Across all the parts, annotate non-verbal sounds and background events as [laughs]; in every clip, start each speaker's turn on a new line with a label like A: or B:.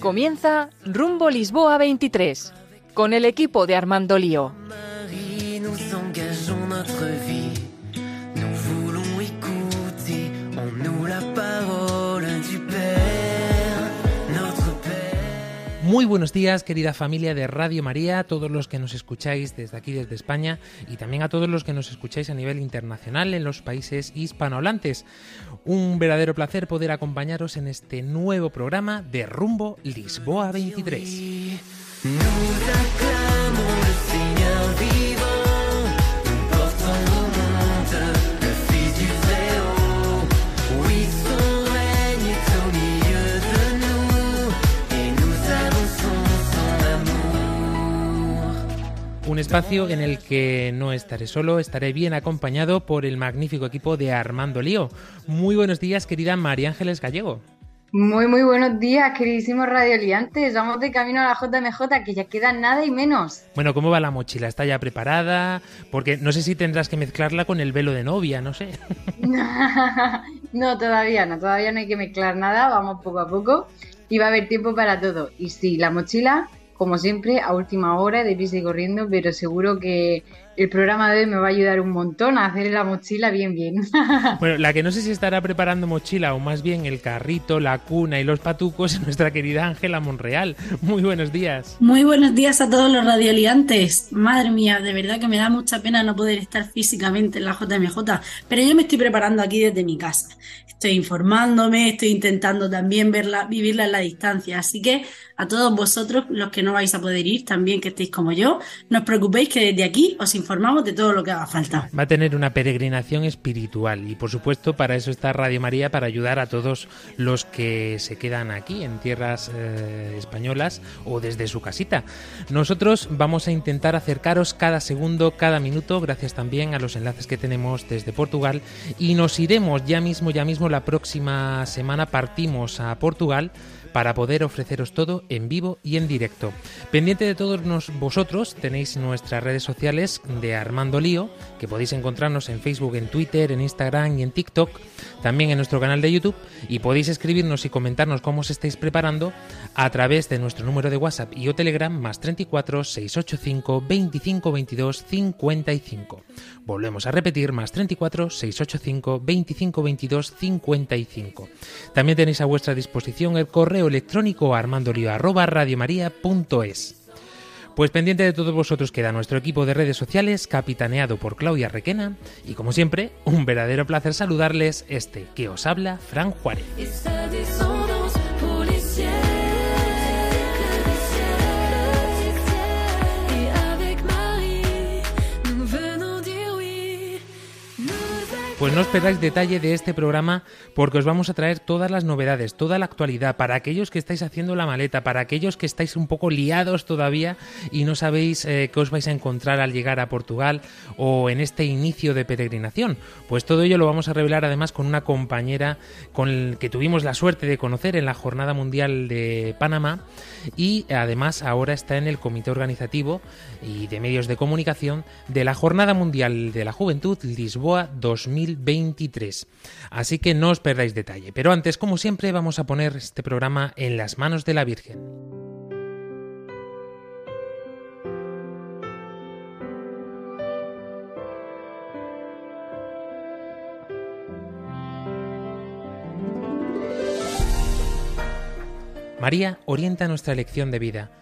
A: Comienza Rumbo Lisboa 23 con el equipo de Armando Lío.
B: Muy buenos días, querida familia de Radio María, a todos los que nos escucháis desde aquí, desde España, y también a todos los que nos escucháis a nivel internacional en los países hispanohablantes. Un verdadero placer poder acompañaros en este nuevo programa de Rumbo Lisboa 23. Espacio en el que no estaré solo, estaré bien acompañado por el magnífico equipo de Armando Lío. Muy buenos días, querida María Ángeles Gallego.
C: Muy, muy buenos días, queridísimos radioliantes. Vamos de camino a la JMJ, que ya queda nada y menos.
B: Bueno, ¿cómo va la mochila? ¿Está ya preparada? Porque no sé si tendrás que mezclarla con el velo de novia, no sé. [laughs]
C: no, todavía no, todavía no hay que mezclar nada, vamos poco a poco y va a haber tiempo para todo. Y sí, la mochila como siempre, a última hora, de pisa y corriendo, pero seguro que el programa de hoy me va a ayudar un montón a hacer la mochila bien, bien. [laughs]
B: Bueno, la que no sé si estará preparando mochila o más bien el carrito, la cuna y los patucos es [laughs] nuestra querida Ángela Monreal. Muy buenos días.
D: Muy buenos días a todos los radioliantes. Madre mía, de verdad que me da mucha pena no poder estar físicamente en la JMJ, pero yo me estoy preparando aquí desde mi casa. Estoy informándome, estoy intentando también verla, vivirla en la distancia, así que a todos vosotros, los que no vais a poder ir, también que estéis como yo, no os preocupéis que desde aquí os informamos de todo lo que haga falta.
B: Va a tener una peregrinación espiritual y por supuesto para eso está Radio María, para ayudar a todos los que se quedan aquí en tierras eh, españolas o desde su casita. Nosotros vamos a intentar acercaros cada segundo, cada minuto, gracias también a los enlaces que tenemos desde Portugal y nos iremos ya mismo, ya mismo la próxima semana partimos a Portugal para poder ofreceros todo en vivo y en directo. Pendiente de todos vosotros tenéis nuestras redes sociales de Armando Lío, que podéis encontrarnos en Facebook, en Twitter, en Instagram y en TikTok, también en nuestro canal de YouTube y podéis escribirnos y comentarnos cómo os estáis preparando a través de nuestro número de WhatsApp y o Telegram más 34 685 25 22 55. Volvemos a repetir, más 34 685 25 22 55. También tenéis a vuestra disposición el correo electrónico armandolio arroba radiomaria.es. Pues pendiente de todos vosotros queda nuestro equipo de redes sociales, capitaneado por Claudia Requena, y como siempre, un verdadero placer saludarles este que os habla, Fran Juárez. Pues no esperáis detalle de este programa porque os vamos a traer todas las novedades, toda la actualidad, para aquellos que estáis haciendo la maleta, para aquellos que estáis un poco liados todavía y no sabéis eh, qué os vais a encontrar al llegar a Portugal o en este inicio de peregrinación. Pues todo ello lo vamos a revelar además con una compañera con que tuvimos la suerte de conocer en la Jornada Mundial de Panamá y además ahora está en el comité organizativo y de medios de comunicación de la Jornada Mundial de la Juventud Lisboa 2000 2023. Así que no os perdáis detalle. Pero antes, como siempre, vamos a poner este programa en las manos de la Virgen. María orienta nuestra elección de vida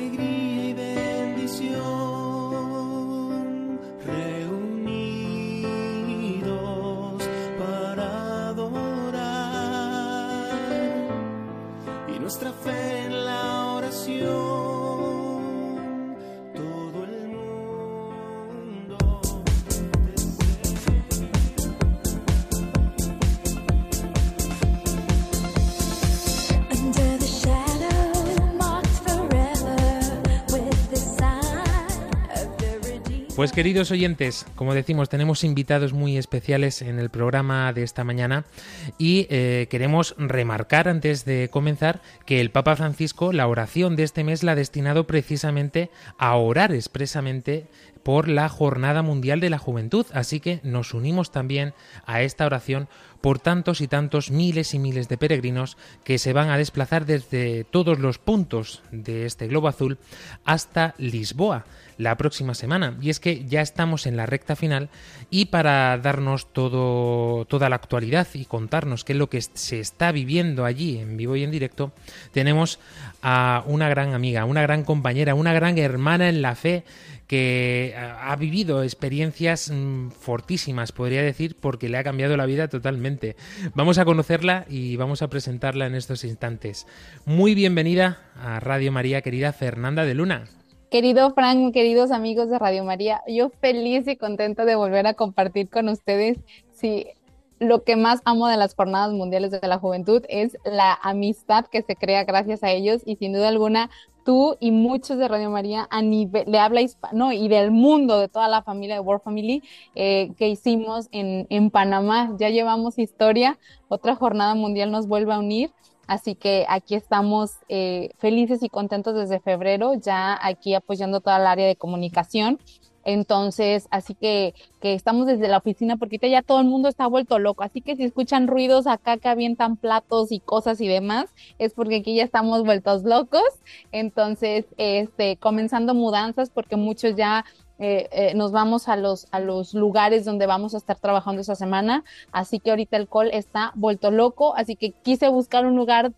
B: Pues queridos oyentes, como decimos, tenemos invitados muy especiales en el programa de esta mañana y eh, queremos remarcar antes de comenzar que el Papa Francisco la oración de este mes la ha destinado precisamente a orar expresamente por la Jornada Mundial de la Juventud, así que nos unimos también a esta oración por tantos y tantos miles y miles de peregrinos que se van a desplazar desde todos los puntos de este globo azul hasta Lisboa la próxima semana. Y es que ya estamos en la recta final y para darnos todo, toda la actualidad y contarnos qué es lo que se está viviendo allí en vivo y en directo, tenemos a una gran amiga, una gran compañera, una gran hermana en la fe que ha vivido experiencias mm, fortísimas, podría decir, porque le ha cambiado la vida totalmente. Vamos a conocerla y vamos a presentarla en estos instantes. Muy bienvenida a Radio María, querida Fernanda de Luna.
E: Querido Frank, queridos amigos de Radio María, yo feliz y contenta de volver a compartir con ustedes. Sí, lo que más amo de las Jornadas Mundiales de la Juventud es la amistad que se crea gracias a ellos y sin duda alguna tú y muchos de Radio María a nivel de habla hispano y del mundo, de toda la familia de World Family eh, que hicimos en, en Panamá. Ya llevamos historia, otra jornada mundial nos vuelve a unir. Así que aquí estamos eh, felices y contentos desde febrero, ya aquí apoyando toda el área de comunicación entonces, así que, que estamos desde la oficina porque ya todo el mundo está vuelto loco. Así que si escuchan ruidos acá que avientan platos y cosas y demás, es porque aquí ya estamos vueltos locos. Entonces, este, comenzando mudanzas porque muchos ya eh, eh, nos vamos a los, a los lugares donde vamos a estar trabajando esa semana. Así que ahorita el call está vuelto loco. Así que quise buscar un lugar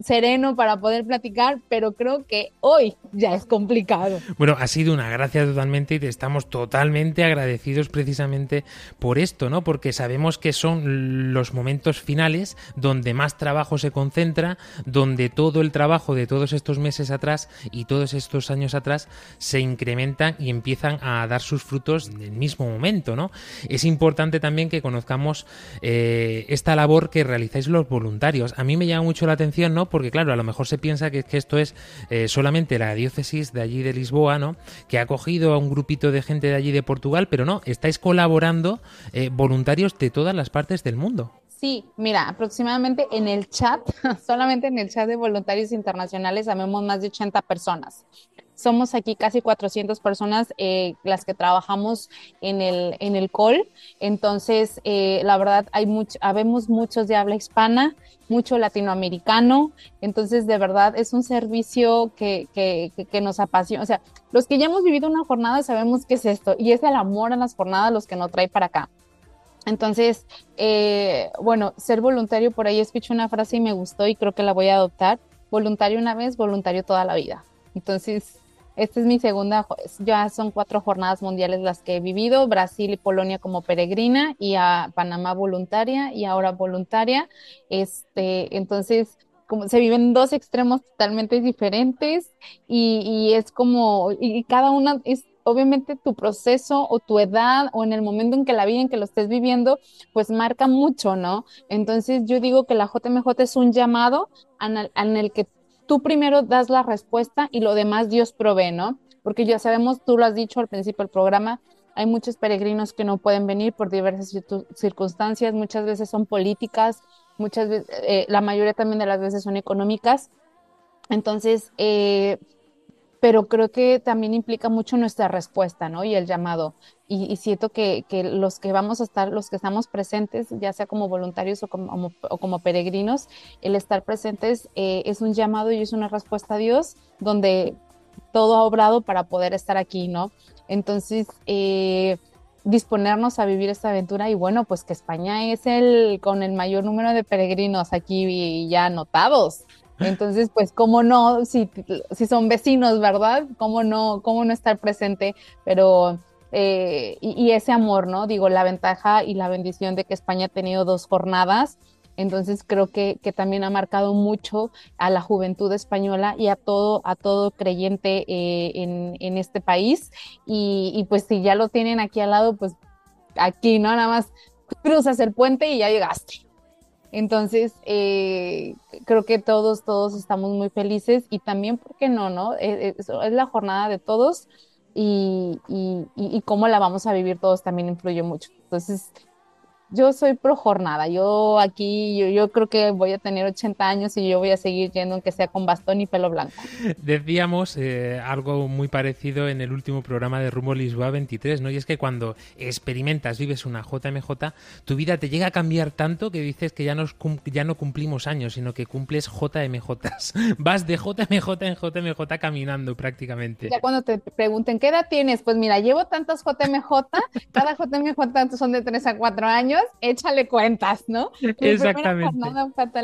E: sereno para poder platicar, pero creo que hoy ya es complicado.
B: Bueno, ha sido una gracia totalmente y te estamos totalmente agradecidos precisamente por esto, ¿no? Porque sabemos que son los momentos finales donde más trabajo se concentra, donde todo el trabajo de todos estos meses atrás y todos estos años atrás se incrementan y empiezan a dar sus frutos en el mismo momento, ¿no? Es importante también que conozcamos eh, esta labor que realizáis los voluntarios. A mí me llama mucho la atención, ¿no? Porque claro, a lo mejor se piensa que, esto es eh, solamente la diócesis de allí de Lisboa, ¿no? Que ha acogido a un grupito de gente de allí de Portugal, pero no, estáis colaborando eh, voluntarios de todas las partes del mundo.
E: Sí, mira, aproximadamente en el chat, [laughs] solamente en el chat de voluntarios internacionales, sabemos más de 80 personas. Somos aquí casi 400 personas eh, las que trabajamos en el, en el call. Entonces, eh, la verdad, hay mucho, habemos muchos de habla hispana, mucho latinoamericano. Entonces, de verdad, es un servicio que, que, que, nos apasiona. O sea, los que ya hemos vivido una jornada sabemos qué es esto y es el amor a las jornadas los que nos trae para acá. Entonces, eh, bueno, ser voluntario, por ahí escuché una frase y me gustó y creo que la voy a adoptar. Voluntario una vez, voluntario toda la vida. Entonces, esta es mi segunda, ya son cuatro jornadas mundiales las que he vivido, Brasil y Polonia como peregrina y a Panamá voluntaria y ahora voluntaria. Este, entonces, como se viven dos extremos totalmente diferentes y, y es como, y cada una es obviamente tu proceso o tu edad o en el momento en que la vida en que lo estés viviendo, pues marca mucho, ¿no? Entonces yo digo que la JMJ es un llamado en el que tú primero das la respuesta y lo demás Dios provee, ¿no? Porque ya sabemos, tú lo has dicho al principio del programa, hay muchos peregrinos que no pueden venir por diversas circunstancias, muchas veces son políticas, muchas veces, eh, la mayoría también de las veces son económicas. Entonces, eh, pero creo que también implica mucho nuestra respuesta, ¿no? Y el llamado. Y, siento que, que, los que vamos a estar, los que estamos presentes, ya sea como voluntarios o como, o como peregrinos, el estar presentes eh, es un llamado y es una respuesta a Dios donde todo ha obrado para poder estar aquí, ¿no? Entonces, eh, disponernos a vivir esta aventura y bueno, pues que España es el con el mayor número de peregrinos aquí ya anotados. Entonces, pues, ¿cómo no? Si, si son vecinos, ¿verdad? ¿Cómo no, cómo no estar presente? Pero, eh, y, ese amor, ¿no? Digo, la ventaja y la bendición de que España ha tenido dos jornadas. Entonces creo que, que también ha marcado mucho a la juventud española y a todo, a todo creyente eh, en, en, este país. Y, y pues si ya lo tienen aquí al lado, pues aquí, ¿no? Nada más cruzas el puente y ya llegaste. Entonces, eh, creo que todos, todos estamos muy felices y también, ¿por qué no, no? Eh, eh, es, la jornada de todos y, y, y cómo la vamos a vivir todos también influye mucho. Entonces, yo soy pro jornada. Yo aquí, yo, yo, creo que voy a tener 80 años y yo voy a seguir yendo, aunque sea con bastón y pelo blanco.
B: Decíamos eh, algo muy parecido en el último programa de Rumbo Lisboa 23, ¿no? Y es que cuando experimentas, vives una JMJ, tu vida te llega a cambiar tanto que dices que ya, nos, ya no cumplimos años, sino que cumples JMJs. [laughs] Vas de JMJ en JMJ caminando prácticamente.
E: Ya cuando te pregunten, ¿qué edad tienes? Pues mira, llevo tantas JMJ, cada JMJ son de 3 a 4 años échale cuentas, ¿no?
B: Exactamente.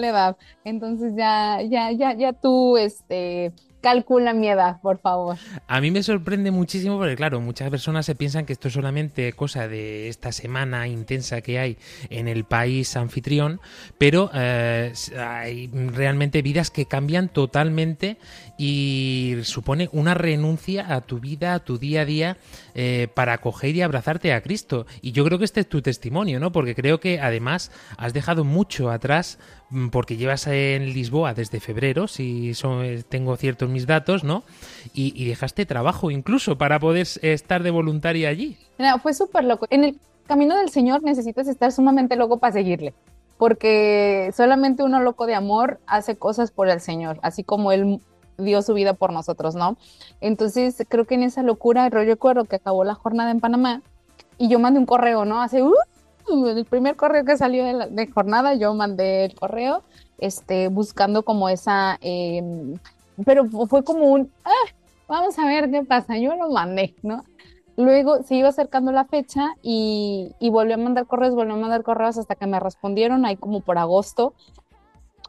E: edad. Entonces ya, ya, ya, ya tú, este, calcula mi edad, por favor.
B: A mí me sorprende muchísimo porque, claro, muchas personas se piensan que esto es solamente cosa de esta semana intensa que hay en el país anfitrión, pero eh, hay realmente vidas que cambian totalmente y supone una renuncia a tu vida, a tu día a día, eh, para acoger y abrazarte a Cristo. Y yo creo que este es tu testimonio, ¿no? Porque creo que además has dejado mucho atrás porque llevas en Lisboa desde febrero, si son, eh, tengo ciertos mis datos, ¿no? Y, dejaste trabajo incluso para poder estar de voluntaria allí.
E: fue súper loco. En el camino del Señor necesitas estar sumamente loco para seguirle, porque solamente uno loco de amor hace cosas por el Señor, así como Él dio su vida por nosotros, ¿no? Entonces creo que en esa locura, yo recuerdo que acabó la jornada en Panamá y yo mandé un correo, ¿no? Hace, uh, el primer correo que salió de, jornada, yo mandé el correo, este, buscando como esa, em, pero fue como un, ah, vamos a ver qué pasa, yo lo mandé, ¿no? Luego se iba acercando la fecha y, y volvió a mandar correos, volvió a mandar correos hasta que me respondieron ahí como por agosto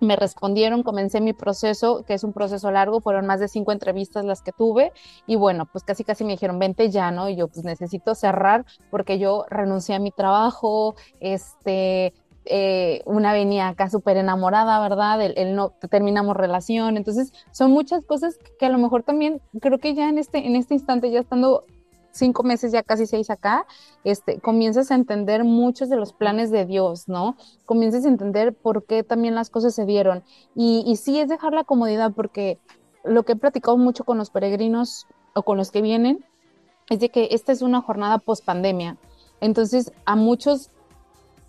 E: me respondieron, comencé mi proceso, que es un proceso largo, fueron más de cinco entrevistas las que tuve y bueno, pues casi casi me dijeron, vente ya, ¿no? Y yo pues necesito cerrar porque yo renuncié a mi trabajo, este, eh, una venía acá súper enamorada, ¿verdad? El, no terminamos relación, entonces son muchas cosas que a lo mejor también creo que ya en este, en este instante, ya estando cinco meses, ya casi seis acá, este, comienzas a entender muchos de los planes de Dios, ¿no? Comienzas a entender por qué también las cosas se dieron. Y, y sí es dejar la comodidad, porque lo que he platicado mucho con los peregrinos o con los que vienen es de que esta es una jornada post pandemia. Entonces, a muchos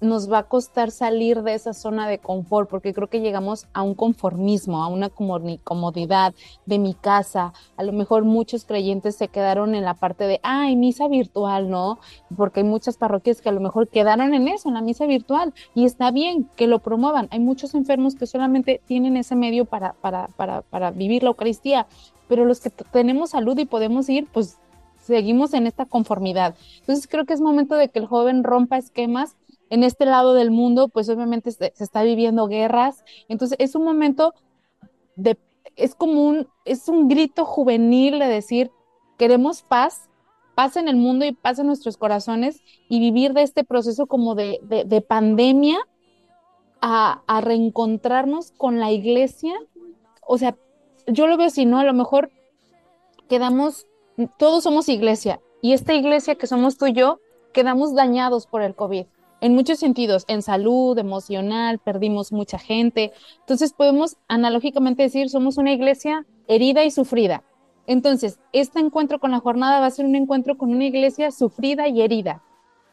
E: nos va a costar salir de esa zona de confort, porque creo que llegamos a un conformismo, a una comodidad de mi casa. A lo mejor muchos creyentes se quedaron en la parte de, ay, misa virtual, ¿no? Porque hay muchas parroquias que a lo mejor quedaron en eso, en la misa virtual, y está bien que lo promuevan. Hay muchos enfermos que solamente tienen ese medio para, para, para, para vivir la Eucaristía, pero los que tenemos salud y podemos ir, pues seguimos en esta conformidad. Entonces creo que es momento de que el joven rompa esquemas en este lado del mundo, pues obviamente se, está viviendo guerras. Entonces es un momento de, es como un, es un grito juvenil de decir, queremos paz, paz en el mundo y paz en nuestros corazones y vivir de este proceso como de, de, pandemia a, a, reencontrarnos con la iglesia. O sea, yo lo veo así, ¿no? A lo mejor quedamos, todos somos iglesia y esta iglesia que somos tú y yo, quedamos dañados por el COVID en muchos sentidos, en salud, emocional, perdimos mucha gente. Entonces podemos analógicamente decir, somos una iglesia herida y sufrida. Entonces, este encuentro con la jornada va a ser un encuentro con una iglesia sufrida y herida.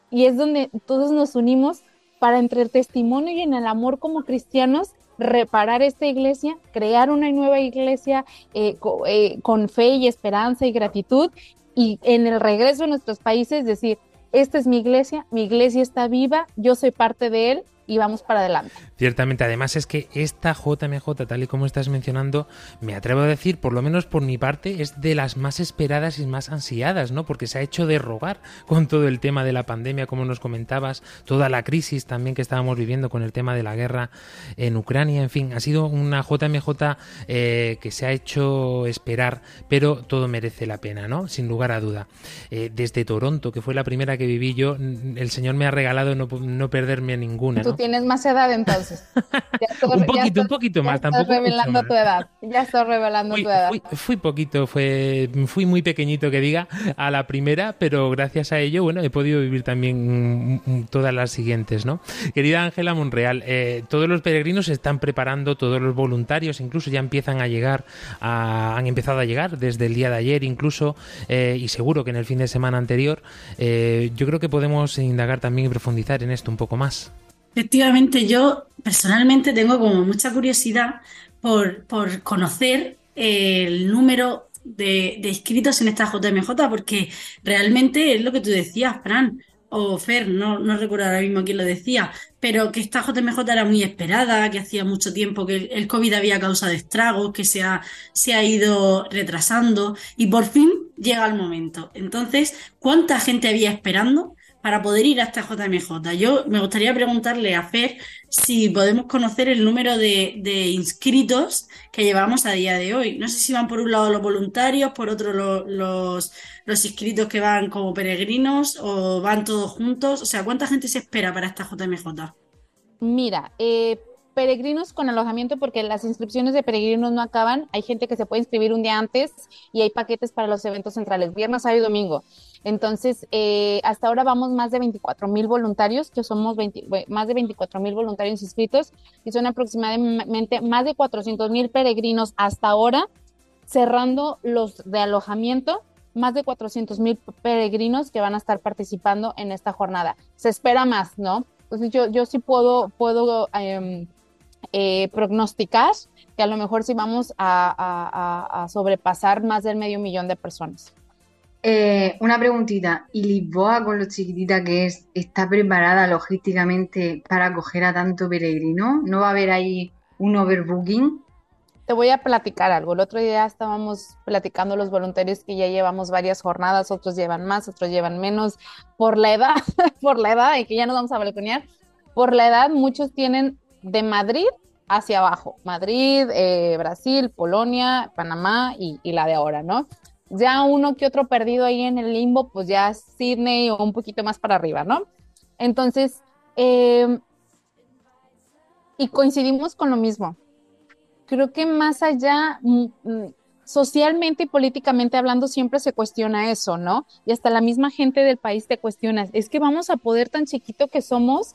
E: Y es donde todos nos unimos para entre el testimonio y en el amor como cristianos reparar esta iglesia, crear una nueva iglesia eh, eh, con fe y esperanza y gratitud y en el regreso a nuestros países decir, esta es mi iglesia, mi iglesia está viva, yo soy parte de él y vamos para adelante.
B: Ciertamente, además es que esta JMJ, tal y como estás mencionando, me atrevo a decir, por lo menos por mi parte, es de las más esperadas y más ansiadas, ¿no? Porque se ha hecho de rogar con todo el tema de la pandemia, como nos comentabas, toda la crisis también que estábamos viviendo con el tema de la guerra en Ucrania, en fin, ha sido una JMJ eh, que se ha hecho esperar, pero todo merece la pena, ¿no? Sin lugar a duda. Eh, desde Toronto, que fue la primera que viví yo, el Señor me ha regalado no, no perderme ninguna. ¿no?
E: Tienes más edad entonces. [laughs]
B: un poquito, un poquito más,
E: estás
B: tampoco.
E: revelando tu edad. Ya estás revelando tu edad.
B: Fui, poquito, fue, fui muy pequeñito que diga a la primera, pero gracias a ello, bueno, he podido vivir también todas las siguientes, ¿no? Querida Ángela Monreal, eh, todos los peregrinos se están preparando, todos los voluntarios incluso ya empiezan a llegar, han empezado a llegar desde el día de ayer incluso, eh, y seguro que en el fin de semana anterior. Eh, yo creo que podemos indagar también y profundizar en esto un poco más.
D: Efectivamente, yo personalmente tengo como mucha curiosidad por, por conocer el número de, inscritos en esta JMJ, porque realmente es lo que tú decías, Fran, o Fer, no, no recuerdo ahora mismo quién lo decía, pero que esta JMJ era muy esperada, que hacía mucho tiempo que el COVID había causado estragos, que se ha, se ha ido retrasando y por fin llega el momento. Entonces, ¿cuánta gente había esperando? Para poder ir a esta JMJ. Yo me gustaría preguntarle a Fer si podemos conocer el número de, inscritos que llevamos a día de hoy. No sé si van por un lado los voluntarios, por otro los, los inscritos que van como peregrinos o van todos juntos. O sea, ¿cuánta gente se espera para esta JMJ?
E: Mira, eh, peregrinos con alojamiento porque las inscripciones de peregrinos no acaban. Hay gente que se puede inscribir un día antes y hay paquetes para los eventos centrales, viernes, sábado y domingo. Entonces, eh, hasta ahora vamos más de 24 mil voluntarios, que somos más de 24 mil voluntarios inscritos y son aproximadamente más de 400 mil peregrinos hasta ahora, cerrando los de alojamiento, más de 400 mil peregrinos que van a estar participando en esta jornada. Se espera más, ¿no? Entonces, yo, yo sí puedo, puedo em, eh, prognosticar que a lo mejor sí vamos a sobrepasar más del medio millón de personas.
C: Eh, una preguntita, ¿y Lisboa, con lo chiquitita que es, está preparada logísticamente para acoger a tanto peregrino? ¿No va a haber ahí un overbooking?
E: Te voy a platicar algo. El otro día estábamos platicando los voluntarios que ya llevamos varias jornadas, otros llevan más, otros llevan menos, por la edad, [laughs] por la edad, y que ya nos vamos a balconear, por la edad muchos tienen de Madrid hacia abajo, Madrid, eh, Brasil, Polonia, Panamá y, y la de ahora, ¿no? Ya uno que otro perdido ahí en el limbo, pues ya Sydney o un poquito más para arriba, ¿no? Entonces, em, y coincidimos con lo mismo. Creo que más allá, mm, mm, socialmente y políticamente hablando, siempre se cuestiona eso, ¿no? Y hasta la misma gente del país te cuestiona, es que vamos a poder tan chiquito que somos.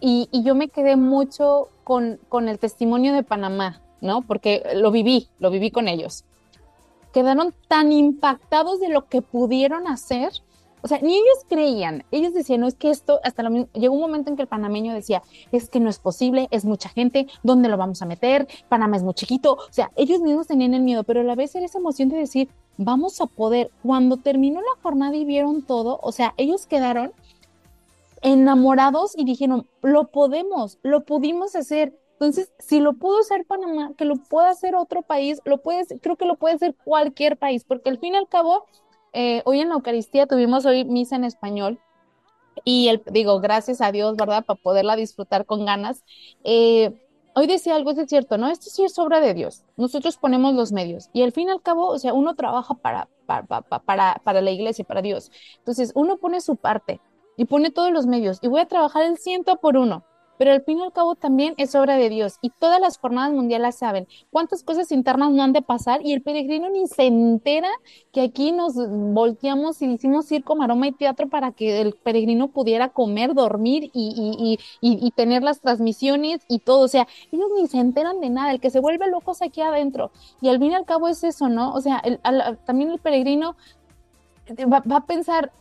E: Y, y yo me quedé mucho con, con el testimonio de Panamá, ¿no? Porque lo viví, lo viví con ellos quedaron tan impactados de lo que pudieron hacer. O sea, ni ellos creían, ellos decían, no es que esto, hasta lo llegó un momento en que el panameño decía, es que no es posible, es mucha gente, ¿dónde lo vamos a meter? Panamá es muy chiquito, o sea, ellos mismos tenían el miedo, pero a la vez era esa emoción de decir, vamos a poder, cuando terminó la jornada y vieron todo, o sea, ellos quedaron enamorados y dijeron, lo podemos, lo pudimos hacer, entonces, si lo pudo hacer Panamá, que lo pueda hacer otro país, lo puede, creo que lo puede hacer cualquier país, porque al fin y al cabo, eh, hoy en la Eucaristía tuvimos hoy misa en español y el, digo, gracias a Dios, ¿verdad? Para poderla disfrutar con ganas. Eh, hoy decía algo, es cierto, ¿no? Esto sí es obra de Dios. Nosotros ponemos los medios y al fin y al cabo, o sea, uno trabaja para, para, para, para la iglesia, para Dios. Entonces, uno pone su parte y pone todos los medios y voy a trabajar el ciento por uno pero al fin y al cabo también es obra de Dios y todas las jornadas mundiales saben cuántas cosas internas no han de pasar y el peregrino ni se entera que aquí nos volteamos y hicimos circo, maroma y teatro para que el peregrino pudiera comer, dormir y, y, tener las transmisiones y todo, o sea, ellos ni se enteran de nada, el que se vuelve loco es aquí adentro y al fin y al cabo es eso, ¿no? O sea, también el peregrino va, va a pensar,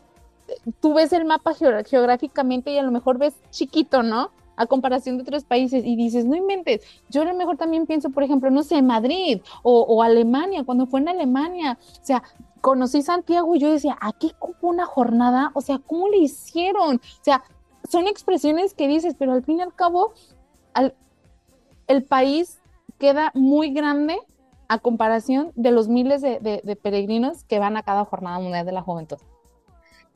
E: tú ves el mapa geográficamente y a lo mejor ves chiquito, ¿no? A comparación de otros países y dices, no inventes, yo a lo mejor también pienso, por ejemplo, no sé, Madrid o, Alemania, cuando fue en Alemania, o sea, conocí Santiago y yo decía, aquí cupo una jornada, o sea, ¿cómo le hicieron? O sea, son expresiones que dices, pero al fin y al cabo, el país queda muy grande a comparación de los miles de, peregrinos que van a cada jornada mundial de la juventud.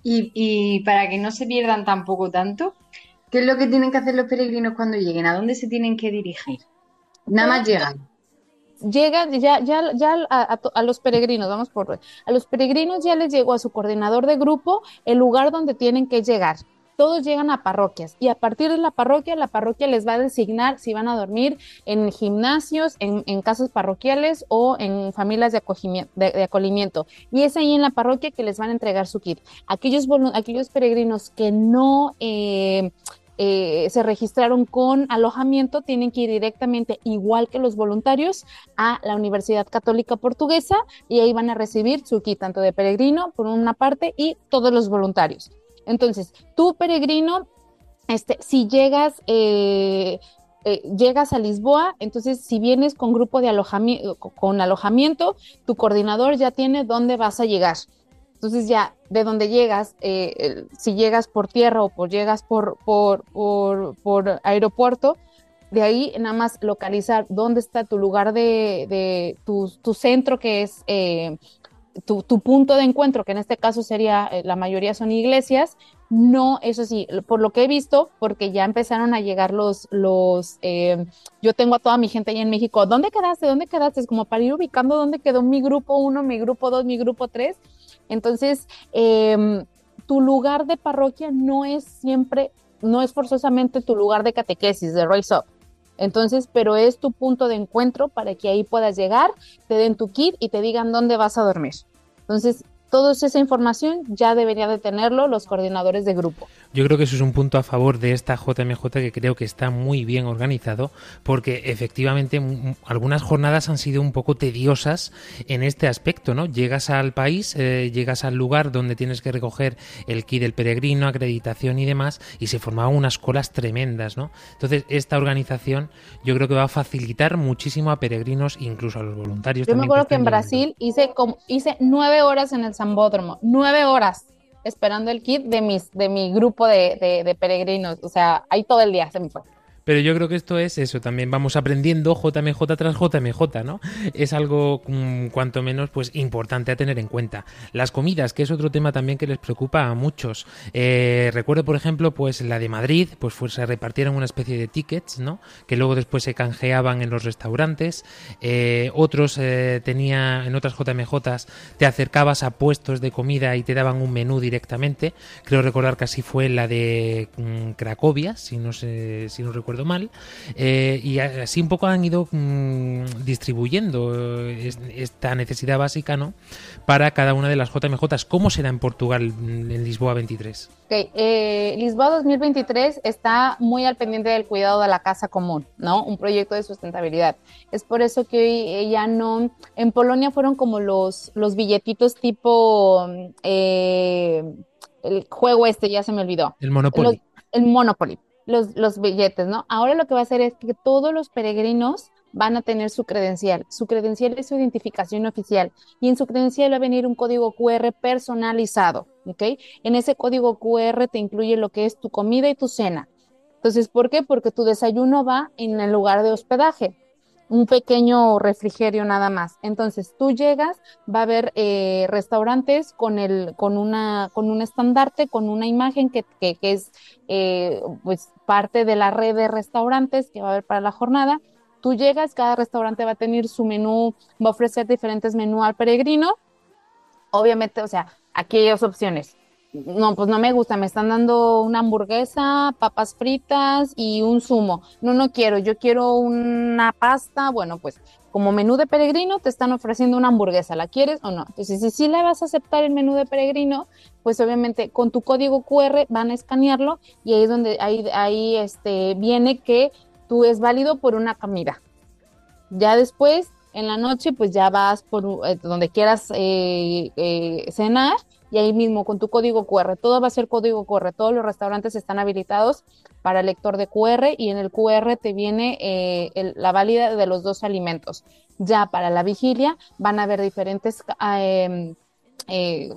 C: Y, y para que no se pierdan tampoco tanto, ¿Qué es lo que tienen que hacer los peregrinos cuando lleguen? ¿A dónde se tienen que dirigir? Nada más llegan.
E: Llegan ya, ya, ya a, los peregrinos, vamos por a los peregrinos ya les llegó a su coordinador de grupo el lugar donde tienen que llegar. Todos llegan a parroquias y a partir de la parroquia, la parroquia les va a designar si van a dormir en gimnasios, en, casas parroquiales o en familias de, acogimiento. Y es ahí en la parroquia que les van a entregar su kit. Aquellos, aquellos peregrinos que no... Eh, eh, se registraron con alojamiento tienen que ir directamente, igual que los voluntarios, a la Universidad Católica Portuguesa y ahí van a recibir su kit, tanto de peregrino por una parte y todos los voluntarios. Entonces, tú peregrino, este, si llegas, eh, eh, llegas a Lisboa, entonces si vienes con grupo de alojamiento, con alojamiento, tu coordinador ya tiene dónde vas a llegar. Entonces ya de dónde llegas, eh, si llegas por tierra o por llegas por, por, por, aeropuerto, de ahí nada más localizar dónde está tu lugar de, de tu, tu, centro, que es tu, punto de encuentro, que en este caso sería, eh, la mayoría son iglesias, no, eso sí, por lo que he visto, porque ya empezaron a llegar los, los, eh, yo tengo a toda mi gente ahí en México, ¿dónde quedaste? ¿Dónde quedaste? Es como para ir ubicando dónde quedó mi grupo uno, mi grupo dos, mi grupo tres. Entonces, em, tu lugar de parroquia no es siempre, no es forzosamente tu lugar de catequesis, de Rise Up. Entonces, pero es tu punto de encuentro para que ahí puedas llegar, te den tu kit y te digan dónde vas a dormir. Entonces, toda esa información ya debería de tenerlo los coordinadores de grupo.
B: Yo creo que eso es un punto a favor de esta JMJ que creo que está muy bien organizado porque efectivamente algunas jornadas han sido un poco tediosas en este aspecto, ¿no? Llegas al país, eh, llegas al lugar donde tienes que recoger el kit del peregrino, acreditación y demás y se formaban unas colas tremendas, ¿no? Entonces esta organización yo creo que va a facilitar muchísimo a peregrinos, incluso a los voluntarios.
E: Yo me acuerdo que en Brasil hice, como, hice nueve horas en el Zambódromo, nueve horas esperando el kit de, mis, de mi grupo de, de peregrinos. O sea, ahí todo el día se me fue.
B: Pero yo creo que esto es eso, también vamos aprendiendo JMJ tras JMJ, ¿no? Es algo mm, cuanto menos pues importante a tener en cuenta. Las comidas, que es otro tema también que les preocupa a muchos. Eh, recuerdo, por ejemplo, pues la de Madrid, pues se repartieron una especie de tickets, ¿no? Que luego después se canjeaban en los restaurantes. Eh, otros eh, tenía, en otras JMJs, te acercabas a puestos de comida y te daban un menú directamente. Creo recordar que así fue la de mm, Cracovia, si no sé, si no recuerdo mal, eh, y así un poco han ido mm, distribuyendo eh, esta necesidad básica ¿no? para cada una de las JMJ. ¿Cómo será en Portugal mm, en Lisboa 23?
E: Eh, Lisboa 2023 está muy al pendiente del cuidado de la casa común, ¿no? Un proyecto de sustentabilidad. Es por eso que hoy ya no, en Polonia fueron como los, los billetitos tipo, el juego este ya se me olvidó.
B: El Monopoly.
E: el Monopoly los, los billetes, ¿no? Ahora lo que va a hacer es que todos los peregrinos van a tener su credencial. Su credencial es su identificación oficial y en su credencial va a venir un código QR personalizado, ¿ok? En ese código QR te incluye lo que es tu comida y tu cena. Entonces, ¿por qué? Porque tu desayuno va en el lugar de hospedaje un pequeño refrigerio nada más. Entonces tú llegas, va a haber eh, restaurantes con el, con una, con un estandarte, con una imagen que, que, es eh, pues parte de la red de restaurantes que va a haber para la jornada. Tú llegas, cada restaurante va a tener su menú, va a ofrecer diferentes menús al peregrino. Obviamente, o sea, aquí hay dos opciones no, pues no me gusta, me están dando una hamburguesa, papas fritas y un zumo. No, no quiero, yo quiero una pasta. Bueno, pues como menú de peregrino te están ofreciendo una hamburguesa, ¿la quieres o no? Entonces, si sí le vas a aceptar el menú de peregrino, pues obviamente con tu código QR van a escanearlo y ahí es donde ahí, ahí este, viene que tú es válido por una comida. Ya después, en la noche, pues ya vas por eh, donde quieras eh, eh, cenar y ahí mismo con tu código QR, todo va a ser código QR, todos los restaurantes están habilitados para lector de QR y en el QR te viene eh, la válida de los dos alimentos. Ya para la vigilia van a haber diferentes em, eh,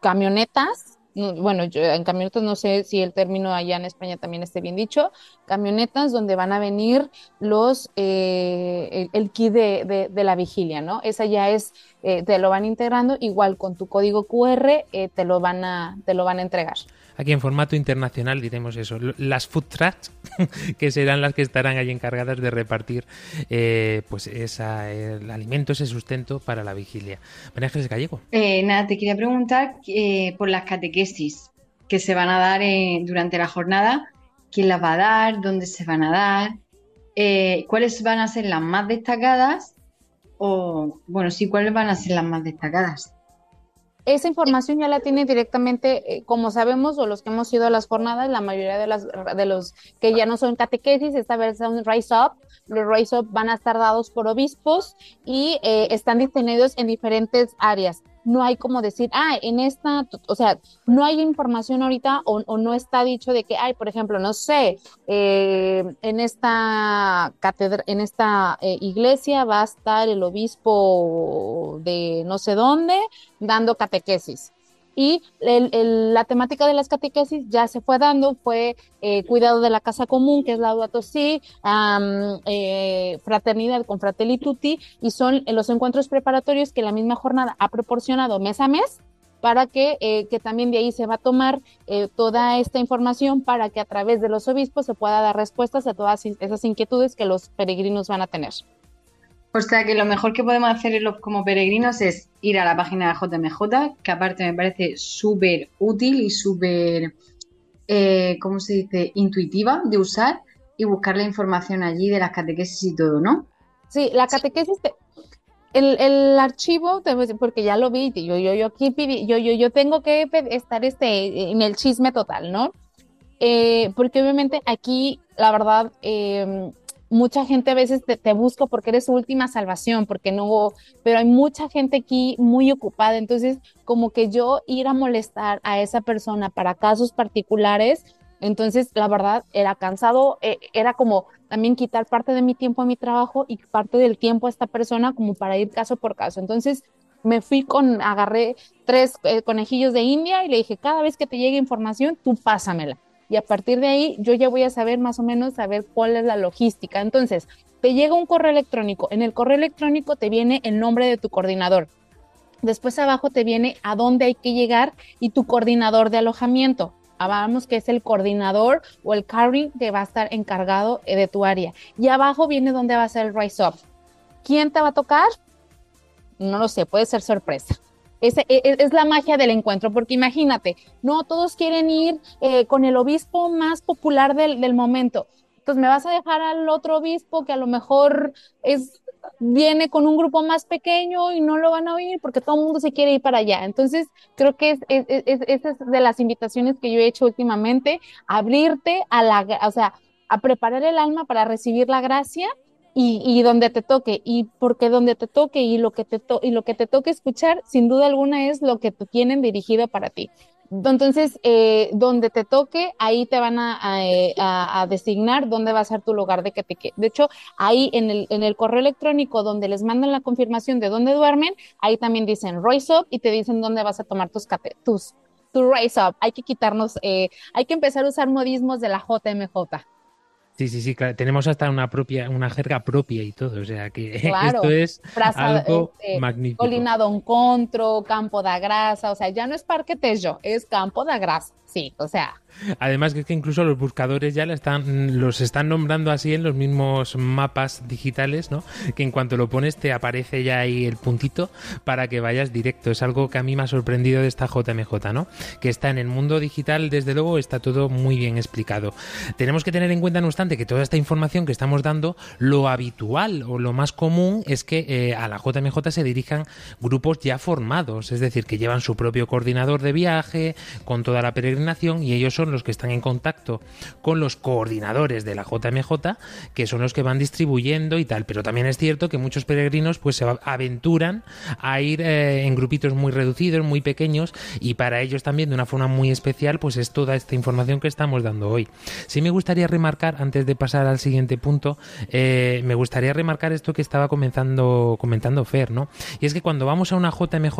E: camionetas bueno, yo en camionetas no sé si el término allá en España también esté bien dicho, camionetas donde van a venir los, eh, el, kit de, de, la vigilia, ¿no? Esa ya es, eh, te lo van integrando, igual con tu código QR eh, te, lo van a, te lo van a entregar.
B: Aquí en formato internacional diremos eso, las food trucks, [laughs] que serán las que estarán ahí encargadas de repartir pues esa, el alimento, ese sustento para la vigilia. María Ángeles Gallego.
C: nada, te quería preguntar por las catequesis que se van a dar eh, durante la jornada, quién las va a dar, dónde se van a dar, eh, cuáles van a ser las más destacadas o, bueno, sí, cuáles van a ser las más destacadas.
E: Esa información ya la tiene directamente, eh, como sabemos, o los que hemos ido a las jornadas, la mayoría de, las, de los que ya no son catequesis, esta vez son Rise Up, los Rise Up van a estar dados por obispos y eh, están distribuidos en diferentes áreas no hay como decir, ah, en esta, o sea, no hay información ahorita o, no está dicho de que, ay, por ejemplo, no sé, eh, en esta catedral, en esta eh, iglesia va a estar el obispo de no sé dónde dando catequesis y la temática de las catequesis ya se fue dando, fue eh, cuidado de la casa común, que es Laudato Si, eh, fraternidad con Fratelli Tutti, y son los encuentros preparatorios que la misma jornada ha proporcionado mes a mes para que, eh, que también de ahí se va a tomar toda esta información para que a través de los obispos se pueda dar respuestas a todas esas inquietudes que los peregrinos van a tener.
C: O sea que lo mejor que podemos hacer como peregrinos es ir a la página de JMJ, que aparte me parece súper útil y súper, eh, ¿cómo se dice?, intuitiva de usar y buscar la información allí de las catequesis y todo, ¿no?
E: Sí, la catequesis, el, archivo, porque ya lo vi, yo, yo, yo aquí yo, yo, yo tengo que estar este, en el chisme total, ¿no? Eh, porque obviamente aquí, la verdad, eh, mucha gente a veces te, te busco porque eres su última salvación, porque no, pero hay mucha gente aquí muy ocupada, entonces como que yo ir a molestar a esa persona para casos particulares, entonces la verdad era cansado, eh, era como también quitar parte de mi tiempo a mi trabajo y parte del tiempo a esta persona como para ir caso por caso. Entonces me fui con, agarré tres eh, conejillos de India y le dije, cada vez que te llegue información, tú pásamela y a partir de ahí yo ya voy a saber más o menos saber cuál es la logística. Entonces, te llega un correo electrónico, en el correo electrónico te viene el nombre de tu coordinador. Después abajo te viene a dónde hay que llegar y tu coordinador de alojamiento. Hablamos que es el coordinador o el carry que va a estar encargado eh, de tu área. Y abajo viene dónde va a ser el rise up. ¿Quién te va a tocar? No lo sé, puede ser sorpresa. E, e, es, la magia del encuentro, porque imagínate, no todos quieren ir eh, con el obispo más popular del, momento. Entonces me vas a dejar al otro obispo que a lo mejor es, viene con un grupo más pequeño y no lo van a oír porque todo el mundo se quiere ir para allá. Entonces creo que es, es, es, es de las invitaciones que yo he hecho últimamente, abrirte a la, o sea, a preparar el alma para recibir la gracia y, donde te toque, y porque donde te toque y lo que te, y lo que te toque escuchar, sin duda alguna es lo que te tienen dirigido para ti. Entonces, eh, donde te toque, ahí te van eh, a, designar dónde va a ser tu lugar de que te quede. De hecho, ahí en el, en el correo electrónico donde les mandan la confirmación de dónde duermen, ahí también dicen Rise Up y te dicen dónde vas a tomar tus, tus tu Rise Up. Hay que quitarnos, eh, hay que empezar a usar modismos de la JMJ.
B: Sí, sí, sí, claro. Tenemos hasta una propia, una jerga propia y todo. O sea que [laughs] esto es algo este, magnífico.
E: Colina Don Contro, Campo da Grasa, o sea, ya no es Parque Tello, es Campo da Grasa. Sí, o sea,
B: Además que es que incluso los buscadores ya están, los están nombrando así en los mismos mapas digitales, ¿no? Que en cuanto lo pones te aparece ya ahí el puntito para que vayas directo. Es algo que a mí me ha sorprendido de esta JMJ, ¿no? Que está en el mundo digital, desde luego, está todo muy bien explicado. Tenemos que tener en cuenta, no obstante, que toda esta información que estamos dando, lo habitual o lo más común es que eh, a la JMJ se dirijan grupos ya formados, es decir, que llevan su propio coordinador de viaje, con toda la peregrinación y ellos son los que están en contacto con los coordinadores de la JMJ, que son los que van distribuyendo y tal. Pero también es cierto que muchos peregrinos pues se aventuran a ir eh, en grupitos muy reducidos, muy pequeños, y para ellos también de una forma muy especial, pues es toda esta información que estamos dando hoy. Sí me gustaría remarcar, antes de pasar al siguiente punto, eh, me gustaría remarcar esto que estaba comenzando, comentando Fer, ¿no? Y es que cuando vamos a una JMJ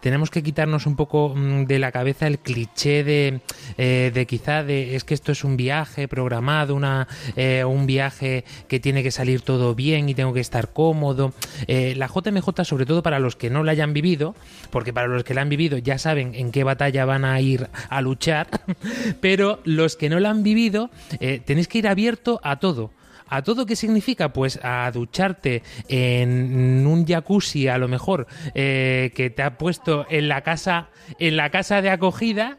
B: tenemos que quitarnos un poco mm, de la cabeza el cliché de, eh, de quizá de es que esto es un viaje programado, una, eh, un viaje que tiene que salir todo bien y tengo que estar cómodo. Eh, la JMJ, sobre todo para los que no la hayan vivido, porque para los que la han vivido ya saben en qué batalla van a ir a luchar, [laughs] pero los que no la han vivido eh, tenéis que ir abierto a todo. ¿A todo qué significa? Pues a ducharte en un jacuzzi, a lo mejor, que te ha puesto en la casa, en la casa de acogida,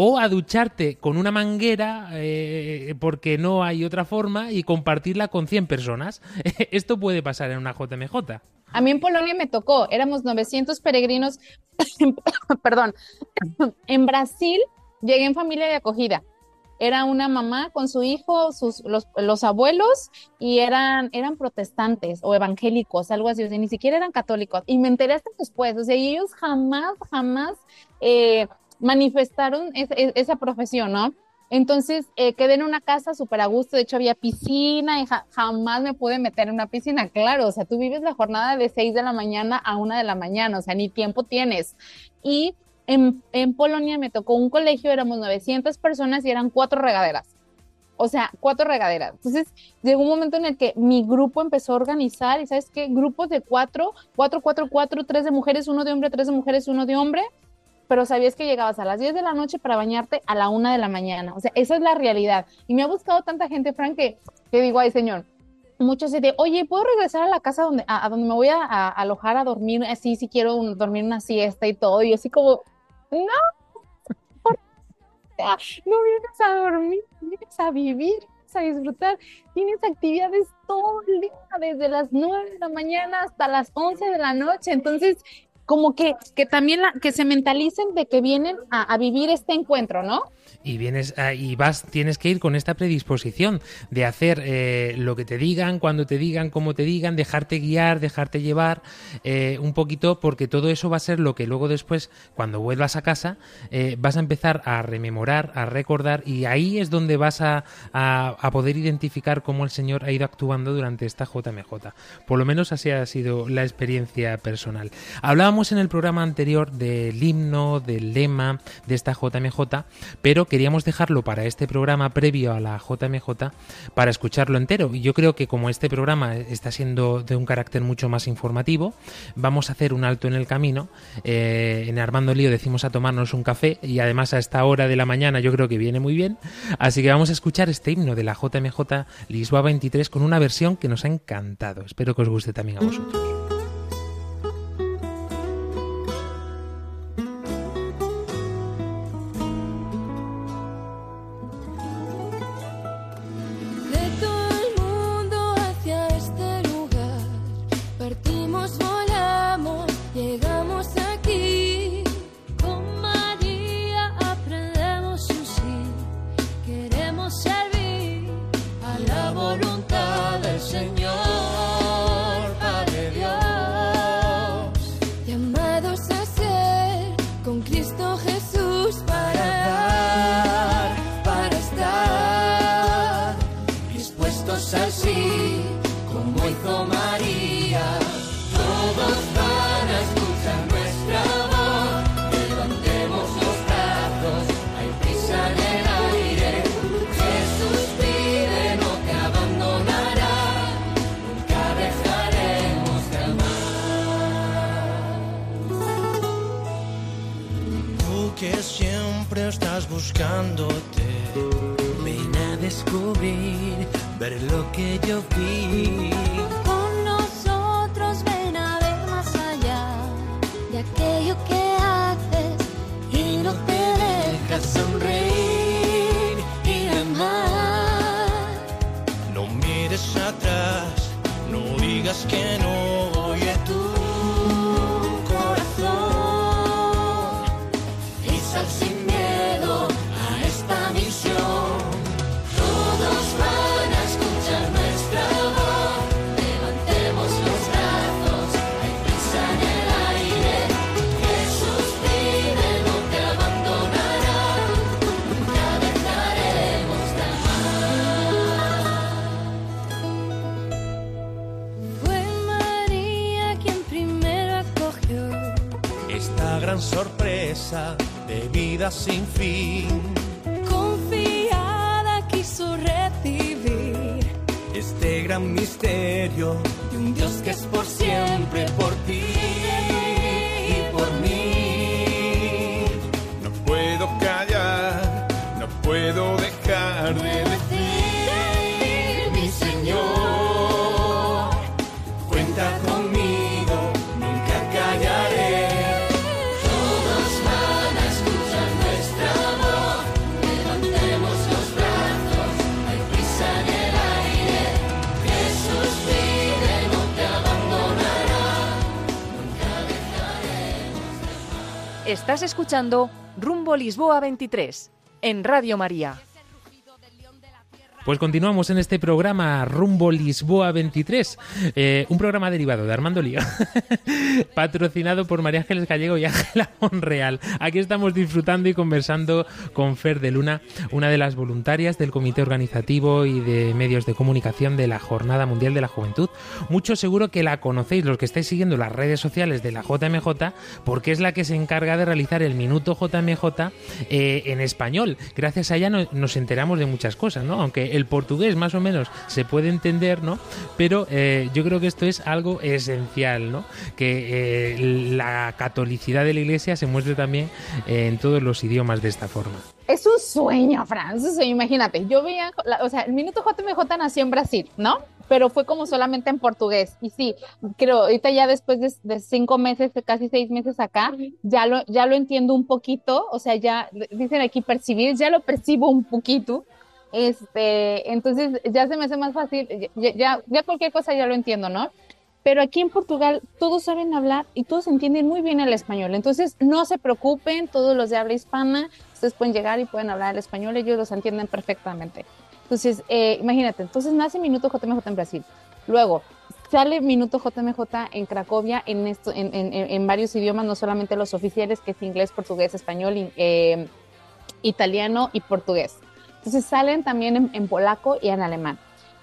B: o a ducharte con una manguera eh, porque no hay otra forma y compartirla con 100 personas. [laughs] Esto puede pasar en una JMJ.
E: A mí en Polonia me tocó, éramos 900 peregrinos, [coughs] perdón, [coughs] en Brasil llegué en familia de acogida era una mamá con su hijo, sus, los, abuelos, y eran, eran protestantes o evangélicos, algo así, o sea, ni siquiera eran católicos. Y me enteré hasta después, o sea, ellos jamás, jamás eh, manifestaron esa profesión, ¿no? Entonces eh, quedé en una casa súper a gusto, de hecho había piscina y jamás me pude meter en una piscina, claro, o sea, tú vives la jornada de 6 de la mañana a 1 de la mañana, o sea, ni tiempo tienes. Y en, Polonia me tocó un colegio, éramos 900 personas y eran cuatro regaderas. O sea, cuatro regaderas. Entonces, llegó un momento en el que mi grupo empezó a organizar, y ¿sabes qué? Grupos de cuatro, cuatro, cuatro, cuatro, tres de mujeres, uno de hombre, tres de mujeres, uno de hombre, pero sabías que llegabas a las 10 de la noche para bañarte a la una de la mañana. O sea, esa es la realidad. Y me ha buscado tanta gente, Frank, que, digo, ay, señor, muchos de, oye, ¿puedo regresar a la casa donde, a, donde me voy a, alojar a dormir? Así, si quiero dormir una siesta y todo. Y así como, no, no vienes a dormir, vienes a vivir, a disfrutar. Tienes actividades todo el día, desde las 9 de la mañana hasta las 11 de la noche. Entonces, como que, que también la, que se mentalicen de que vienen a, a vivir este encuentro, ¿no?
B: y vienes y vas tienes que ir con esta predisposición de hacer eh, lo que te digan cuando te digan cómo te digan dejarte guiar dejarte llevar eh, un poquito porque todo eso va a ser lo que luego después cuando vuelvas a casa eh, vas a empezar a rememorar a recordar y ahí es donde vas a, a, poder identificar cómo el señor ha ido actuando durante esta JMJ por lo menos así ha sido la experiencia personal hablábamos en el programa anterior del himno del lema de esta JMJ pero queríamos dejarlo para este programa previo a la JMJ para escucharlo entero. Y yo creo que como este programa está siendo de un carácter mucho más informativo, vamos a hacer un alto en el camino. Eh, en Armando Lío decimos a tomarnos un café y además a esta hora de la mañana yo creo que viene muy bien. Así que vamos a escuchar este himno de la JMJ Lisboa 23 con una versión que nos ha encantado. Espero que os guste también a vosotros. buscándote. Ven a descubrir, ver lo que yo vi.
F: Sin fin. Confiada quiso recibir este gran misterio de un Dios que es por siempre por
A: Estás escuchando Rumbo Lisboa 23 en Radio María.
B: Pues continuamos en este programa Rumbo Lisboa 23, eh, un programa derivado de Armando Lío, [laughs] patrocinado por María Ángeles Gallego y Ángela Monreal. Aquí estamos disfrutando y conversando con Fer de Luna, una de las voluntarias del Comité Organizativo y de Medios de Comunicación de la Jornada Mundial de la Juventud. Mucho seguro que la conocéis los que estáis siguiendo las redes sociales de la JMJ, porque es la que se encarga de realizar el Minuto JMJ eh, en español. Gracias a ella no, nos enteramos de muchas cosas, ¿no? Aunque el portugués más o menos se puede entender, ¿no? Pero eh, yo creo que esto es algo esencial, ¿no? Que eh, la catolicidad de la Iglesia se muestre también eh, en todos los idiomas de esta forma.
E: Es un sueño, Fran, un sueño. Imagínate, yo veía, o sea, el Minuto JMJ nació en Brasil, ¿no? Pero fue como solamente en portugués. Y sí, creo, ahorita ya después de, de cinco meses, casi seis meses acá, ya lo, ya lo entiendo un poquito. O sea, ya dicen aquí percibir, ya lo percibo un poquito. Este, entonces ya se me hace más fácil, ya, cualquier cosa ya lo entiendo, ¿no? Pero aquí en Portugal todos saben hablar y todos entienden muy bien el español. Entonces no se preocupen, todos los de habla hispana, ustedes pueden llegar y pueden hablar el español, ellos los entienden perfectamente. Entonces, eh, imagínate, entonces nace Minuto JMJ en Brasil. Luego sale Minuto JMJ en Cracovia en, esto, en, varios idiomas, no solamente los oficiales, que es inglés, portugués, español, eh, italiano y portugués. Entonces salen también en, en polaco y en alemán.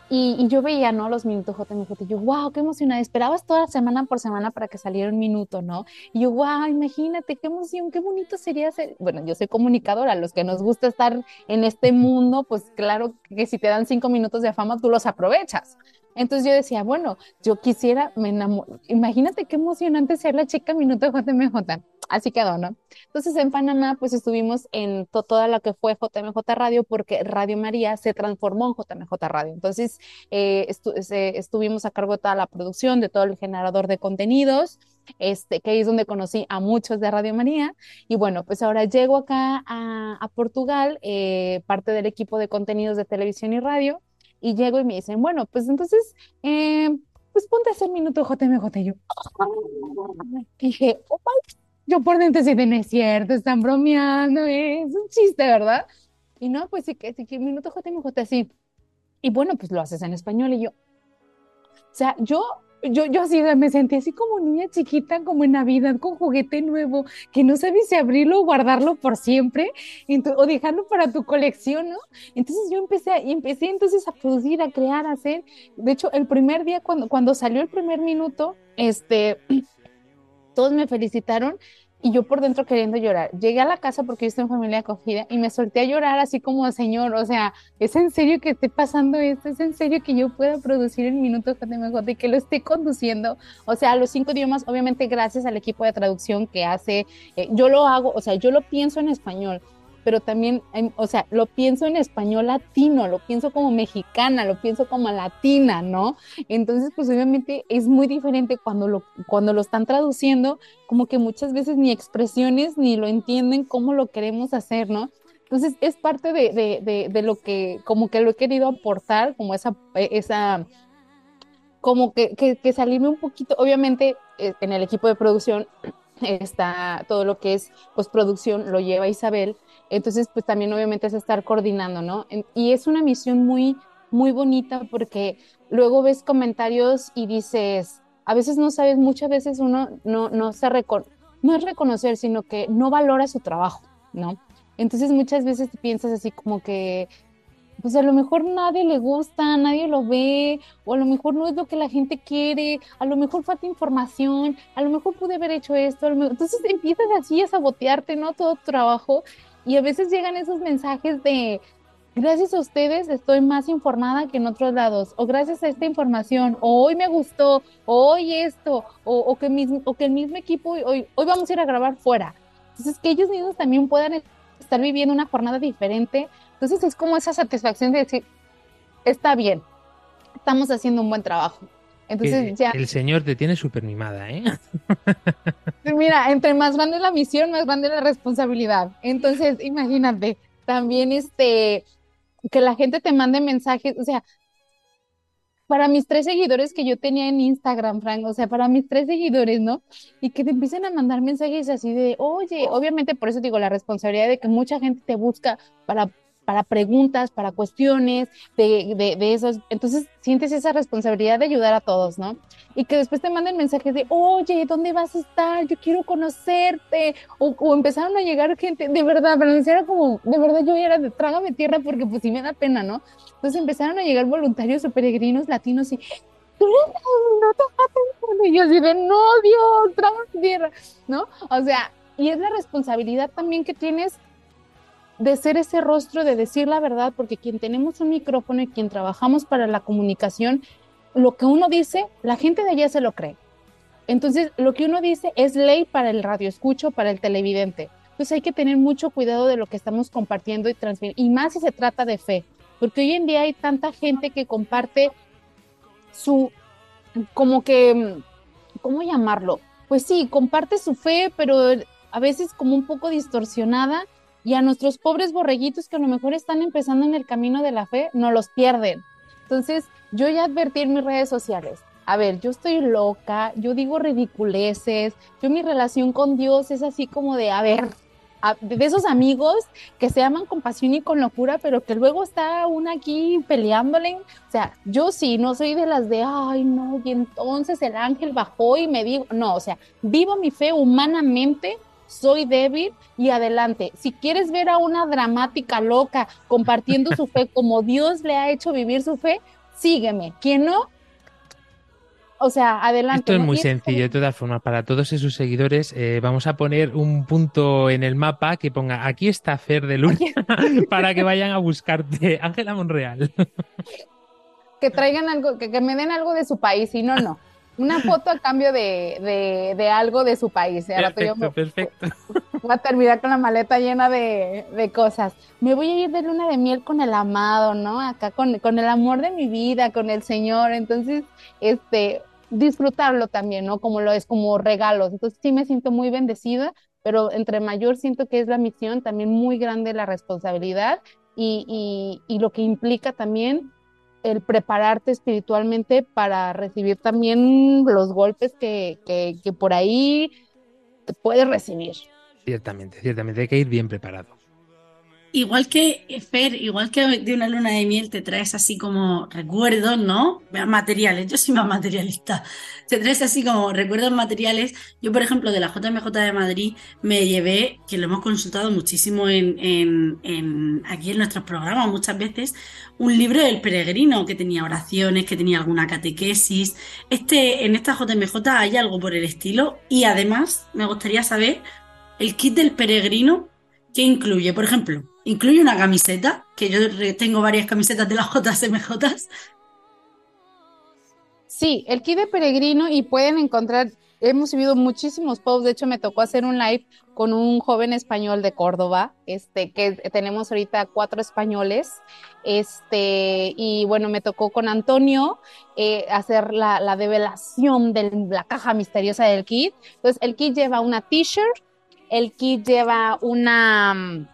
E: Y, y, yo veía, ¿no? Los minutos JMJ. Y yo, wow, qué emocionada. Esperabas toda semana por semana para que saliera un minuto, ¿no? Y yo, wow, imagínate, qué emoción, qué bonito sería ser. Bueno, yo soy comunicadora. Los que nos gusta estar en este mundo, pues claro que si te dan cinco minutos de fama, tú los aprovechas. Entonces yo decía, bueno, yo quisiera, me enamoro. Imagínate qué emocionante ser la chica minuto JMJ. Así quedó, ¿no? Entonces en Panamá, pues estuvimos en to toda lo que fue JMJ Radio, porque Radio María se transformó en JMJ Radio. Entonces eh, estu estuvimos a cargo de toda la producción, de todo el generador de contenidos, este, que ahí es donde conocí a muchos de Radio María. Y bueno, pues ahora llego acá a, a Portugal, eh, parte del equipo de contenidos de televisión y radio y llego y me dicen, bueno, pues entonces, eh, pues ponte a hacer minuto JMJ. Y yo, dije, oh my, yo por dentro sí no es cierto, están bromeando, es un chiste, ¿verdad? Y no, pues sí que, sí que minuto JMJ así. Y bueno, pues lo haces en español y yo, o sea, yo yo, yo así me sentí así como niña chiquita, como en Navidad, con juguete nuevo, que no sabes si abrirlo o guardarlo por siempre, o dejarlo para tu colección, ¿no? Entonces yo empecé, a, empecé entonces a producir, a crear, a hacer. De hecho, el primer día, cuando, cuando salió el primer minuto, este, [clears throat] todos me felicitaron y yo por dentro queriendo llorar. Llegué a la casa porque yo estoy en familia acogida y me solté a llorar así como, señor, o sea, ¿es en serio que esté pasando esto? ¿Es en serio que yo pueda producir en minutos JMJ y que lo esté conduciendo? O sea, los cinco idiomas, obviamente gracias al equipo de traducción que hace, eh, yo lo hago, o sea, yo lo pienso en español, pero también, o sea, lo pienso en español latino, lo pienso como mexicana, lo pienso como latina, ¿no? Entonces, pues obviamente es muy diferente cuando lo, cuando lo están traduciendo, como que muchas veces ni expresiones ni lo entienden cómo lo queremos hacer, ¿no? Entonces, es parte de, de, de, de lo que, como que lo he querido aportar, como esa, esa, como que, que, que salirme un poquito, obviamente en el equipo de producción está todo lo que es postproducción, lo lleva Isabel, entonces, pues también obviamente es estar coordinando, ¿no? Y es una misión muy, muy bonita porque luego ves comentarios y dices, a veces no sabes, muchas veces uno no, no se no es reconocer, sino que no valora su trabajo, ¿no? Entonces muchas veces piensas así como que, pues a lo mejor nadie le gusta, nadie lo ve, o a lo mejor no es lo que la gente quiere, a lo mejor falta información, a lo mejor pude haber hecho esto, entonces empiezas así a sabotearte, ¿no? Todo tu trabajo y a veces llegan esos mensajes de, gracias a ustedes estoy más informada que en otros lados, o gracias a esta información, o hoy me gustó, o hoy esto, o, o que, mismo, o que el mismo equipo, hoy, hoy vamos a ir a grabar fuera. Entonces, que ellos mismos también puedan estar viviendo una jornada diferente. Entonces, es como esa satisfacción de decir, está bien, estamos haciendo un buen trabajo. Entonces
B: el,
E: ya.
B: El Señor te tiene súper mimada, ¿eh?
E: Mira, entre más grande la misión, más grande la responsabilidad. Entonces, imagínate, también este, que la gente te mande mensajes, o sea, para mis tres seguidores que yo tenía en Instagram, Frank, o sea, para mis tres seguidores, ¿no? Y que te empiecen a mandar mensajes así de, oye, obviamente por eso digo la responsabilidad de que mucha gente te busca para para preguntas, para cuestiones de, de, de, esos. Entonces sientes esa responsabilidad de ayudar a todos, ¿no? Y que después te manden mensajes de, oye, ¿dónde vas a estar? Yo quiero conocerte. O, o empezaron a llegar gente, de verdad, pero era como, de verdad yo era de trágame tierra porque pues sí me da pena, ¿no? Entonces empezaron a llegar voluntarios o peregrinos latinos y, tú no te y yo así de, no, Dios, trágame tierra, ¿no? O sea, y es la responsabilidad también que tienes de ser ese rostro, de decir la verdad, porque quien tenemos un micrófono y quien trabajamos para la comunicación, lo que uno dice, la gente de allá se lo cree. Entonces, lo que uno dice es ley para el radio escucho, para el televidente. Entonces hay que tener mucho cuidado de lo que estamos compartiendo y transmitiendo, y más si se trata de fe, porque hoy en día hay tanta gente que comparte su, como que, ¿cómo llamarlo? Pues sí, comparte su fe, pero a veces como un poco distorsionada y a nuestros pobres borreguitos que a lo mejor están empezando en el camino de la fe, no los pierden. Entonces, yo ya advertí en mis redes sociales, a ver, yo estoy loca, yo digo ridiculeces, yo mi relación con Dios es así como de, a ver, de esos amigos que se aman con pasión y con locura, pero que luego está una aquí peleándole. O sea, yo sí, no soy de las de, ay, no, y entonces el ángel bajó y me dijo, no, o sea, vivo mi fe humanamente soy débil y adelante. Si quieres ver a una dramática loca compartiendo su fe [laughs] como Dios le ha hecho vivir su fe, sígueme. Quien no, o sea, adelante.
B: Esto es muy sencillo, de todas formas, para todos esos seguidores, eh, vamos a poner un punto en el mapa que ponga aquí está Fer de Luna [laughs] para que vayan a buscarte. Ángela Monreal.
E: que traigan algo, que, que me den algo de su país, y no, no. Una foto a cambio de, de, algo de su país.
B: perfecto, perfecto.
E: Voy a terminar con la maleta llena de, de, cosas. Me voy a ir de luna de miel con el amado, ¿no? Acá con, con el amor de mi vida, con el Señor. Entonces, este, disfrutarlo también, ¿no? Como lo es, como regalos. Entonces, sí me siento muy bendecida, pero entre mayor siento que es la misión, también muy grande la responsabilidad y, y, y lo que implica también el prepararte espiritualmente para recibir también los golpes que, que, que por ahí te puedes recibir.
B: Ciertamente, ciertamente, hay que ir bien preparado
D: igual que Fer, igual que de una luna de miel te traes así como recuerdos, ¿no? Materiales, yo soy más materialista. [laughs] Te traes así como recuerdos materiales. Yo, por ejemplo, de la JMJ de Madrid me llevé, que lo hemos consultado muchísimo en, en, aquí en nuestros programas muchas veces, un libro del peregrino que tenía oraciones, que tenía alguna catequesis. Este, en esta JMJ hay algo por el estilo y además me gustaría saber el kit del peregrino ¿Qué incluye? Por ejemplo, incluye una camiseta, que yo tengo varias camisetas de las [laughs] JMJ.
E: Sí, el kit de peregrino y pueden encontrar, hemos subido muchísimos posts, de hecho me tocó hacer un live con un joven español de Córdoba, este, que tenemos ahorita cuatro españoles, este, y bueno, me tocó con Antonio eh, hacer la, la develación de la caja misteriosa del kit. Entonces, el kit lleva una t-shirt, el kit lleva una... Mm,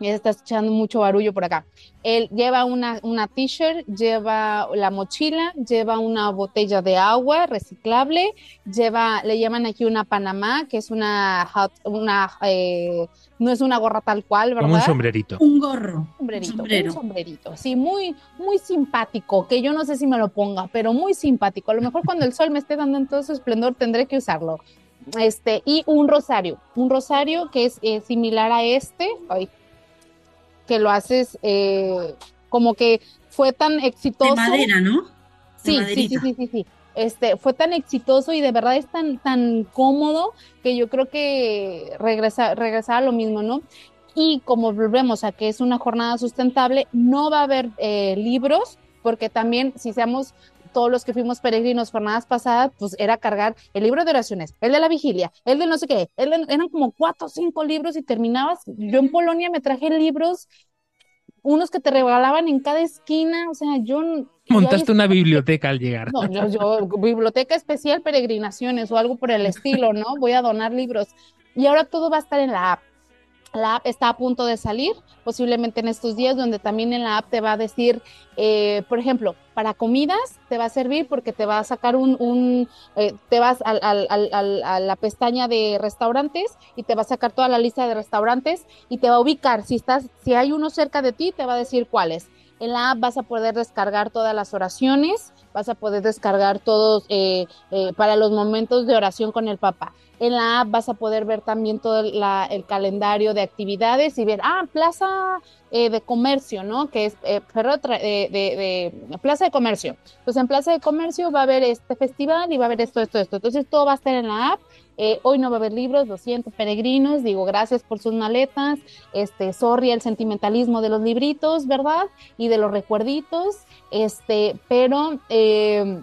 E: ya está escuchando mucho barullo por acá. Él lleva una, una t-shirt, lleva la mochila, lleva una botella de agua reciclable, lleva, le llaman aquí una Panamá, que es una, una eh, no es una gorra tal cual, ¿verdad?
B: Como un sombrerito.
D: Un gorro.
E: Un sombrerito, un sombrerito. Sí, muy, muy simpático, que yo no sé si me lo ponga, pero muy simpático. A lo mejor cuando el sol me esté dando en todo su esplendor tendré que usarlo este, y un rosario, un rosario que es eh, similar a este, que lo haces eh, como que fue tan exitoso.
D: De madera, ¿no?
E: sí, sí, sí, sí, sí, Este, fue tan exitoso y de verdad es tan, tan cómodo que yo creo que regresa, regresar a lo mismo, ¿no? Y como volvemos a que es una jornada sustentable, no va a haber eh, libros, porque también si seamos todos los que fuimos peregrinos jornadas pasadas, pues era cargar el libro de oraciones, el de la vigilia, el de no sé qué, eran como cuatro o cinco libros y terminabas. Yo en Polonia me traje libros, unos que te regalaban en cada esquina, o sea, yo...
B: Montaste una biblioteca al llegar.
E: No, yo, yo, biblioteca especial, peregrinaciones o algo por el estilo, ¿no? Voy a donar libros. Y ahora todo va a estar en la app. La app está a punto de salir, posiblemente en estos días, donde también en la app te va a decir, eh, por ejemplo, para comidas te va a servir porque te va a sacar un, eh, te vas a, a, la pestaña de restaurantes y te va a sacar toda la lista de restaurantes y te va a ubicar. Si estás, si hay uno cerca de ti, te va a decir cuáles. En la app vas a poder descargar todas las oraciones, vas a poder descargar todos eh, eh, para los momentos de oración con el papá. En la app vas a poder ver también todo el calendario de actividades y ver, ah, plaza eh, de comercio, ¿no? Que es de, de, plaza de comercio. Pues en plaza de comercio va a haber este festival y va a haber esto, esto, esto. Entonces todo va a estar en la app eh, hoy no va a haber libros, lo siento, peregrinos, digo gracias por sus maletas, este, sorry el sentimentalismo de los libritos, ¿verdad? Y de los recuerditos, este, pero eh,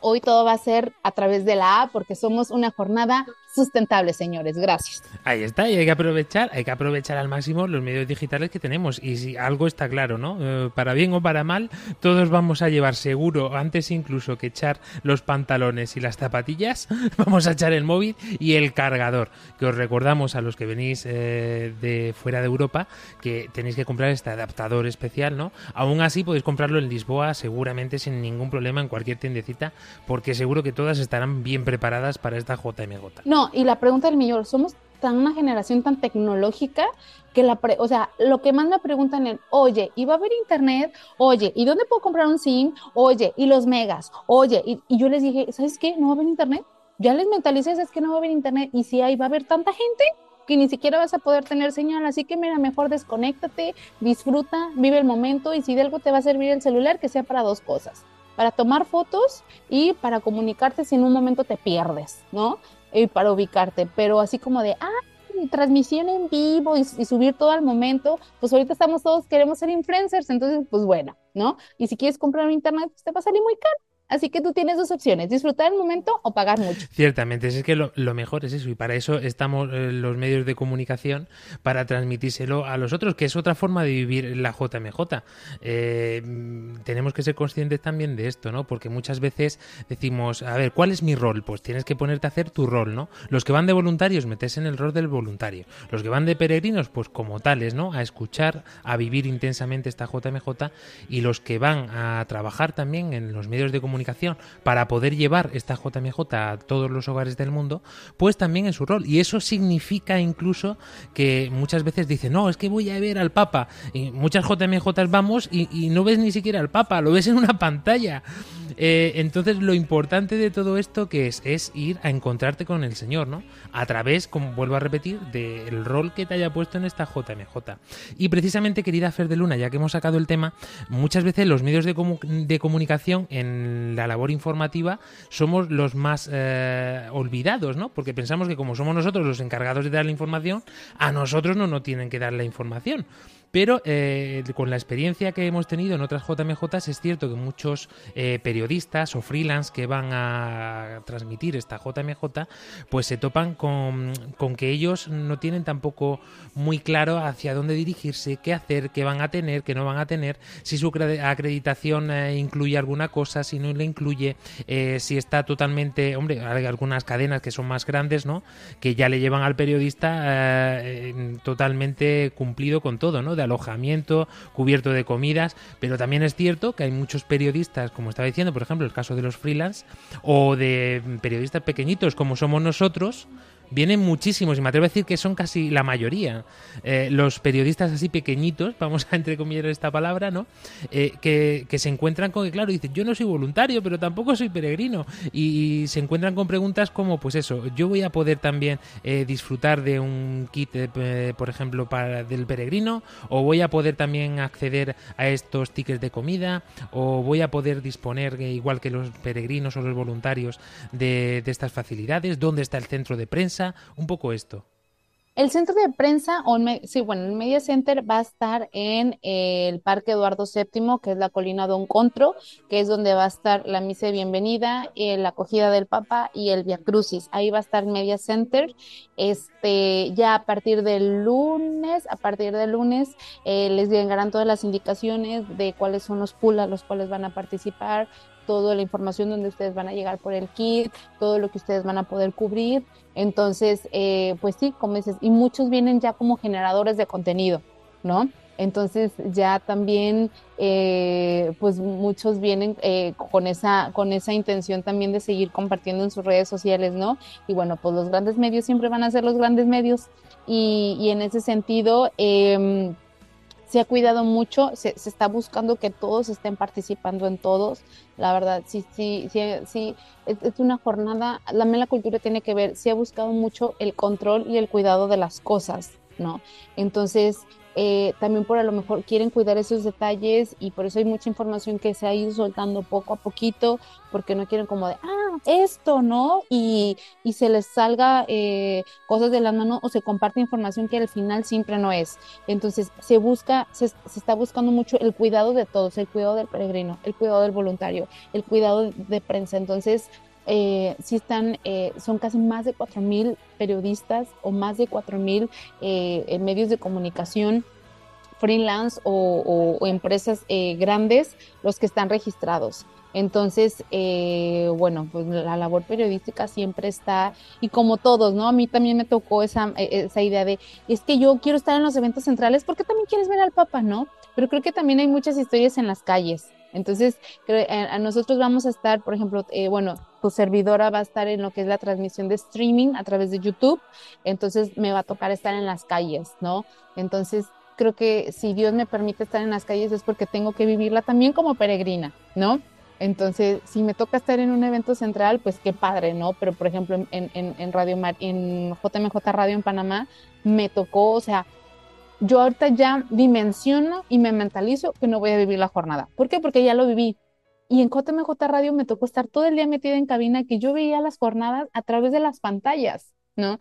E: hoy todo va a ser a través de la app porque somos una jornada sustentable, señores. Gracias.
B: Ahí está, y hay que aprovechar, hay que aprovechar al máximo los medios digitales que tenemos. Y si algo está claro, ¿no? Eh, para bien o para mal, todos vamos a llevar seguro, antes incluso que echar los pantalones y las zapatillas, [laughs] vamos a echar el móvil y el cargador. Que os recordamos a los que venís eh, de fuera de Europa que tenéis que comprar este adaptador especial, ¿no? Aún así podéis comprarlo en Lisboa seguramente sin ningún problema en cualquier tiendecita, porque seguro que todas estarán bien preparadas para esta JMJ.
E: No, y la pregunta del millón, somos tan una generación tan tecnológica que la, o sea, lo que más me preguntan es, oye, ¿y va a haber internet? Oye, ¿y dónde puedo comprar un SIM? Oye, ¿y los megas? Oye, y, yo les dije, ¿sabes qué? ¿No va a haber internet? Ya les mentalicé, es que no va a haber internet. Y si hay, va a haber tanta gente que ni siquiera vas a poder tener señal. Así que mira, mejor desconéctate, disfruta, vive el momento y si de algo te va a servir el celular, que sea para dos cosas. Para tomar fotos y para comunicarte si en un momento te pierdes, ¿no? Y para ubicarte, pero así como de, ah, transmisión en vivo y, subir todo al momento, pues ahorita estamos todos, queremos ser influencers, entonces, pues bueno, ¿no? Y si quieres comprar un internet, pues te va a salir muy caro. Así que tú tienes dos opciones, disfrutar el momento o pagar mucho.
B: Ciertamente, es que lo, mejor es eso y para eso estamos eh, los medios de comunicación para transmitírselo a los otros, que es otra forma de vivir la JMJ. Eh, tenemos que ser conscientes también de esto, ¿no? Porque muchas veces decimos, a ver, ¿cuál es mi rol? Pues tienes que ponerte a hacer tu rol, ¿no? Los que van de voluntarios, metes en el rol del voluntario. Los que van de peregrinos, pues como tales, ¿no? A escuchar, a vivir intensamente esta JMJ y los que van a trabajar también en los medios de comunicación para poder llevar esta JMJ a todos los hogares del mundo, pues también en su rol. Y eso significa incluso que muchas veces dicen, no, es que voy a ver al Papa. Y muchas JMJ vamos y, no ves ni siquiera al Papa, lo ves en una pantalla. Eh, entonces lo importante de todo esto que es, es ir a encontrarte con el Señor, ¿no? A través, como vuelvo a repetir, del rol que te haya puesto en esta JMJ. Y precisamente, querida Fer de Luna, ya que hemos sacado el tema, muchas veces los medios de, de comunicación en la labor informativa somos los más eh, olvidados, ¿no? Porque pensamos que como somos nosotros los encargados de dar la información, a nosotros no nos tienen que dar la información. Pero eh, con la experiencia que hemos tenido en otras JMJ es cierto que muchos eh, periodistas o freelance que van a transmitir esta JMJ pues se topan con, que ellos no tienen tampoco muy claro hacia dónde dirigirse, qué hacer, qué van a tener, qué no van a tener, si su acreditación eh, incluye alguna cosa, si no le incluye, si está totalmente, hombre, hay algunas cadenas que son más grandes, ¿no? Que ya le llevan al periodista totalmente cumplido con todo, ¿no? Alojamiento, cubierto de comidas, pero también es cierto que hay muchos periodistas, como estaba diciendo, por ejemplo, el caso de los freelance, o de periodistas pequeñitos como somos nosotros, vienen muchísimos, y me atrevo a decir que son casi la mayoría. Eh, los periodistas así pequeñitos, vamos a entrecomillar esta palabra, ¿no? Eh, que, se encuentran con que, claro, dicen, yo no soy voluntario, pero tampoco soy peregrino. Y, se encuentran con preguntas como, pues eso, yo voy a poder también eh, disfrutar de un kit, por ejemplo, para del peregrino, o voy a poder también acceder a estos tickets de comida, o voy a poder disponer, igual que los peregrinos o los voluntarios, de, de estas facilidades, dónde está el centro de prensa, un poco esto.
E: El centro de prensa, o sí, bueno, el Media Center va a estar en el Parque Eduardo VII, que es la colina Don Contro, que es donde va a estar la misa de bienvenida, eh, la acogida del Papa y el Via Crucis. Ahí va a estar Media Center. Este, ya a partir del lunes, a partir del lunes, eh, les llegarán todas las indicaciones de cuáles son los a los cuales van a participar, toda la información donde ustedes van a llegar por el kit, todo lo que ustedes van a poder cubrir. Entonces, eh, pues sí, como dices, y muchos vienen ya como generadores de contenido, ¿no? Entonces ya también, eh, pues muchos vienen eh, con, esa, con esa intención también de seguir compartiendo en sus redes sociales, ¿no? Y bueno, pues los grandes medios siempre van a ser los grandes medios y, y en ese sentido... Eh, se ha cuidado mucho, se, se, está buscando que todos estén participando en todos. La verdad, sí, sí, sí, sí es, una jornada, la mela cultura tiene que ver, se ha buscado mucho el control y el cuidado de las cosas, ¿no? Entonces, eh, también por a lo mejor quieren cuidar esos detalles y por eso hay mucha información que se ha ido soltando poco a poquito, porque no quieren como de, ah, esto, ¿no? Y, y se les salga eh, cosas de la mano o se comparte información que al final siempre no es. Entonces se busca, se, se, está buscando mucho el cuidado de todos, el cuidado del peregrino, el cuidado del voluntario, el cuidado de prensa. Entonces, eh, sí están, eh, son casi más de 4.000 periodistas o más de 4.000 eh, medios de comunicación freelance o, o, o empresas eh, grandes los que están registrados. Entonces, eh, bueno, pues la labor periodística siempre está, y como todos, ¿no? A mí también me tocó esa, esa idea de, es que yo quiero estar en los eventos centrales porque también quieres ver al Papa, ¿no? Pero creo que también hay muchas historias en las calles. Entonces, a, a nosotros vamos a estar, por ejemplo, eh, bueno, tu servidora va a estar en lo que es la transmisión de streaming a través de YouTube, entonces me va a tocar estar en las calles, ¿no? Entonces, creo que si Dios me permite estar en las calles es porque tengo que vivirla también como peregrina, ¿no? Entonces, si me toca estar en un evento central, pues qué padre, ¿no? Pero, por ejemplo, en, Radio Mar, en JMJ Radio en Panamá, me tocó, o sea, yo ahorita ya dimensiono y me mentalizo que no voy a vivir la jornada. ¿Por qué? Porque ya lo viví. Y en JMJ Radio me tocó estar todo el día metida en cabina que yo veía las jornadas a través de las pantallas, ¿no?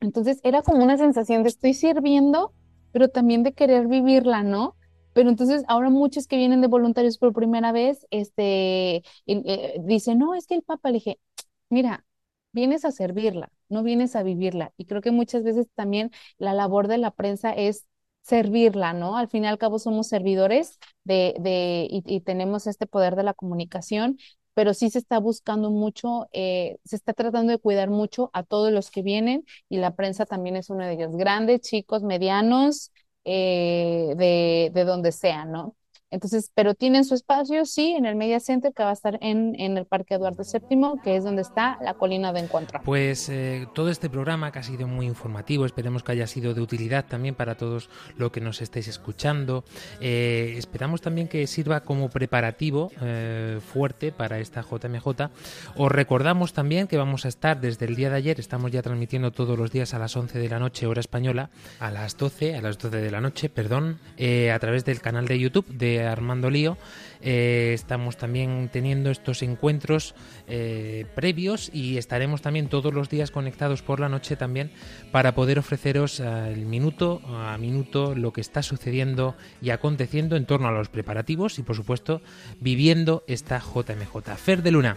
E: Entonces era como una sensación de estoy sirviendo, pero también de querer vivirla, ¿no? Pero entonces ahora muchos que vienen de voluntarios por primera vez, este, eh, dicen, no, es que el Papa, le dije, mira, vienes a servirla, no vienes a vivirla. Y creo que muchas veces también la labor de la prensa es servirla, ¿no? Al fin y al cabo somos servidores de, de y, y, tenemos este poder de la comunicación, pero sí se está buscando mucho, eh, se está tratando de cuidar mucho a todos los que vienen y la prensa también es uno de ellos, grandes, chicos, medianos, eh, de, de donde sea, ¿no? Entonces, pero tienen su espacio, sí, en el Media Center, que va a estar en, en el Parque Eduardo VII, que es donde está la colina de encuentro.
B: Pues eh, todo este programa que ha sido muy informativo, esperemos que haya sido de utilidad también para todos los que nos estéis escuchando. Eh, esperamos también que sirva como preparativo eh, fuerte para esta JMJ. Os recordamos también que vamos a estar desde el día de ayer, estamos ya transmitiendo todos los días a las 11 de la noche, hora española, a las 12, a las 12 de la noche, perdón, a través del canal de YouTube de Armando Lío. Eh, estamos también teniendo estos encuentros eh, previos y estaremos también todos los días conectados por la noche también para poder ofreceros el minuto a minuto lo que está sucediendo y aconteciendo en torno a los preparativos y por supuesto viviendo esta JMJ. Fer de Luna.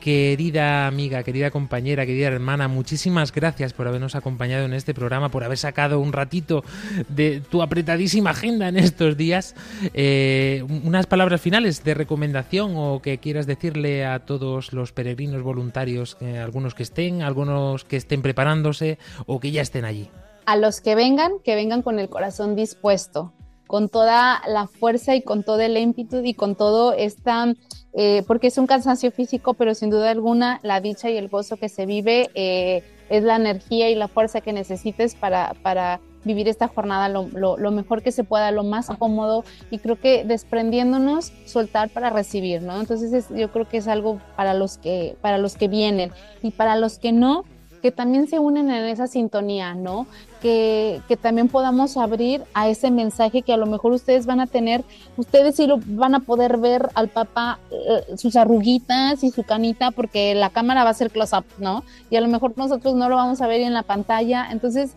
B: Querida amiga, querida compañera, querida hermana, muchísimas gracias por habernos acompañado en este programa, por haber sacado un ratito de tu apretadísima agenda en estos días. Eh, unas palabras finales de recomendación o que quieras decirle a todos los peregrinos voluntarios, eh, algunos que estén, algunos que estén preparándose o que ya estén allí.
E: A los que vengan, que vengan con el corazón dispuesto, con toda la fuerza y con todo el ímpetu y con todo esta, eh, porque es un cansancio físico, pero sin duda alguna la dicha y el gozo que se vive eh, es la energía y la fuerza que necesites para, para vivir esta jornada lo, lo, lo, mejor que se pueda, lo más cómodo y creo que desprendiéndonos, soltar para recibir, ¿no? Entonces es, yo creo que es algo para los que, para los que vienen y para los que no, que también se unen en esa sintonía, ¿no? Que, también podamos abrir a ese mensaje que a lo mejor ustedes van a tener, ustedes sí lo van a poder ver al papá eh, sus arruguitas y su canita porque la cámara va a ser close up, ¿no? Y a lo mejor nosotros no lo vamos a ver en la pantalla, entonces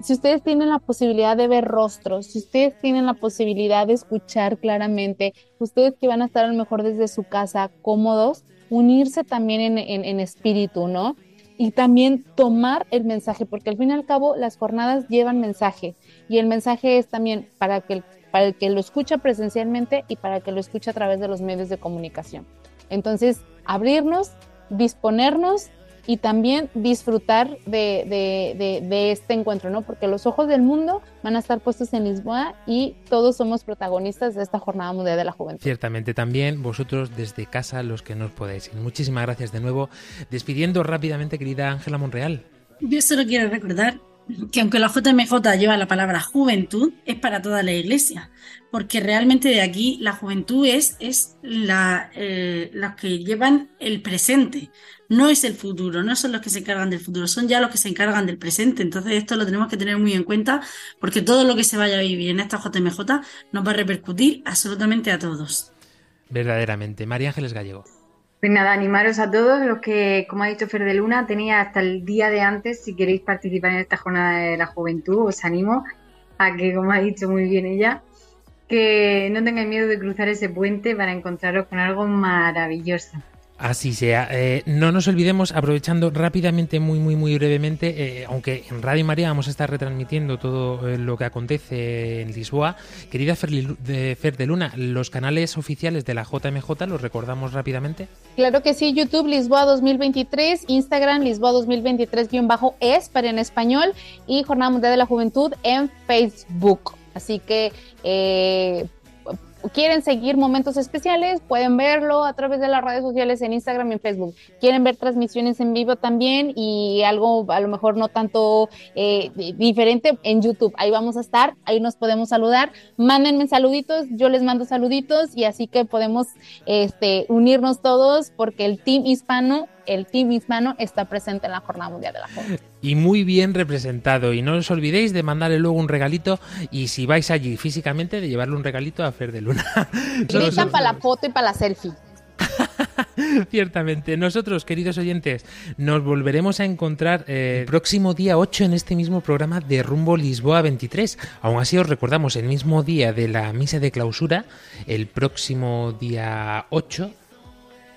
E: si ustedes tienen la posibilidad de ver rostros, si ustedes tienen la posibilidad de escuchar claramente, ustedes que van a estar a lo mejor desde su casa cómodos, unirse también en, en, en espíritu, ¿no? Y también tomar el mensaje, porque al fin y al cabo las jornadas llevan mensaje y el mensaje es también para que, para que lo escucha presencialmente y para el que lo escucha a través de los medios de comunicación. Entonces, abrirnos, disponernos y también disfrutar de, de, de, de, este encuentro, ¿no? Porque los ojos del mundo van a estar puestos en Lisboa y todos somos protagonistas de esta Jornada Mundial de la Juventud.
B: Ciertamente, también vosotros desde casa, los que nos podéis ir. Muchísimas gracias de nuevo. Despidiendo rápidamente, querida Ángela Monreal.
D: Yo solo quiero recordar que aunque la JMJ lleva la palabra juventud, es para toda la iglesia, porque realmente de aquí la juventud es, es la, eh, los que llevan el presente, no es el futuro, no son los que se encargan del futuro, son ya los que se encargan del presente. Entonces esto lo tenemos que tener muy en cuenta, porque todo lo que se vaya a vivir en esta JMJ nos va a repercutir absolutamente a todos.
B: Verdaderamente. María Ángeles Gallego.
C: Pues nada, animaros a todos los que, como ha dicho Fer de Luna, tenía hasta el día de antes, si queréis participar en esta jornada de la juventud, os animo a que, como ha dicho muy bien ella, que no tengáis miedo de cruzar ese puente para encontraros con algo maravilloso.
B: Así sea. Eh, no nos olvidemos, aprovechando rápidamente, muy, muy, muy brevemente, eh, aunque en Radio María vamos a estar retransmitiendo todo eh, lo que acontece en Lisboa. Querida Fer, de, de Luna, los canales oficiales de la JMJ, ¿los recordamos rápidamente?
E: Claro que sí, YouTube Lisboa 2023, Instagram Lisboa 2023-es para en español y Jornada Mundial de la Juventud en Facebook. Así que quieren seguir momentos especiales, pueden verlo a través de las redes sociales en Instagram y en Facebook. Quieren ver transmisiones en vivo también y algo a lo mejor no tanto eh, diferente en YouTube. Ahí vamos a estar, ahí nos podemos saludar. Mándenme saluditos, yo les mando saluditos y así que podemos este, unirnos todos porque el team hispano el team hispano está presente en la Jornada Mundial de la Juventud.
B: Y muy bien representado. Y no os olvidéis de mandarle luego un regalito y si vais allí físicamente, de llevarle un regalito a Fer de Luna. [laughs]
E: Gritan para la foto y para la selfie. [laughs]
B: Ciertamente. Nosotros, queridos oyentes, nos volveremos a encontrar eh, el próximo día 8 en este mismo programa de Rumbo Lisboa 23. Aún así os recordamos, el mismo día de la misa de clausura, el próximo día 8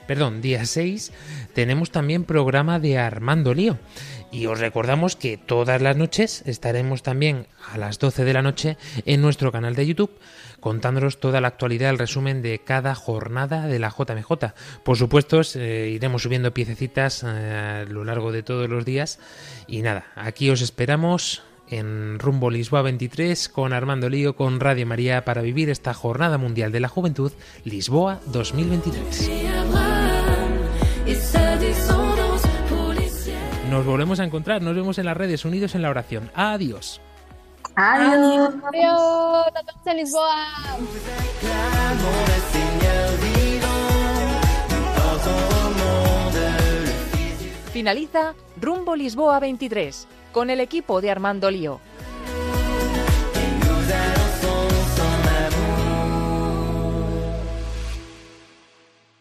B: perdón, día 6, tenemos también programa de Armando Lío. Y os recordamos que todas las noches estaremos también a las 12 de la noche en nuestro canal de YouTube contándonos toda la actualidad, el resumen de cada jornada de la JMJ. Por supuesto, eh, iremos subiendo piececitas eh, a lo largo de todos los días. Y nada, aquí os esperamos en Rumbo Lisboa 23 con Armando Lío, con Radio María para vivir esta Jornada Mundial de la Juventud Lisboa 2023. Nos volvemos a encontrar, nos vemos en las redes, unidos en la oración. Adiós.
C: Adiós.
E: Adiós. Nos vemos en Lisboa.
A: Finaliza Rumbo Lisboa 23 con el equipo de Armando Lío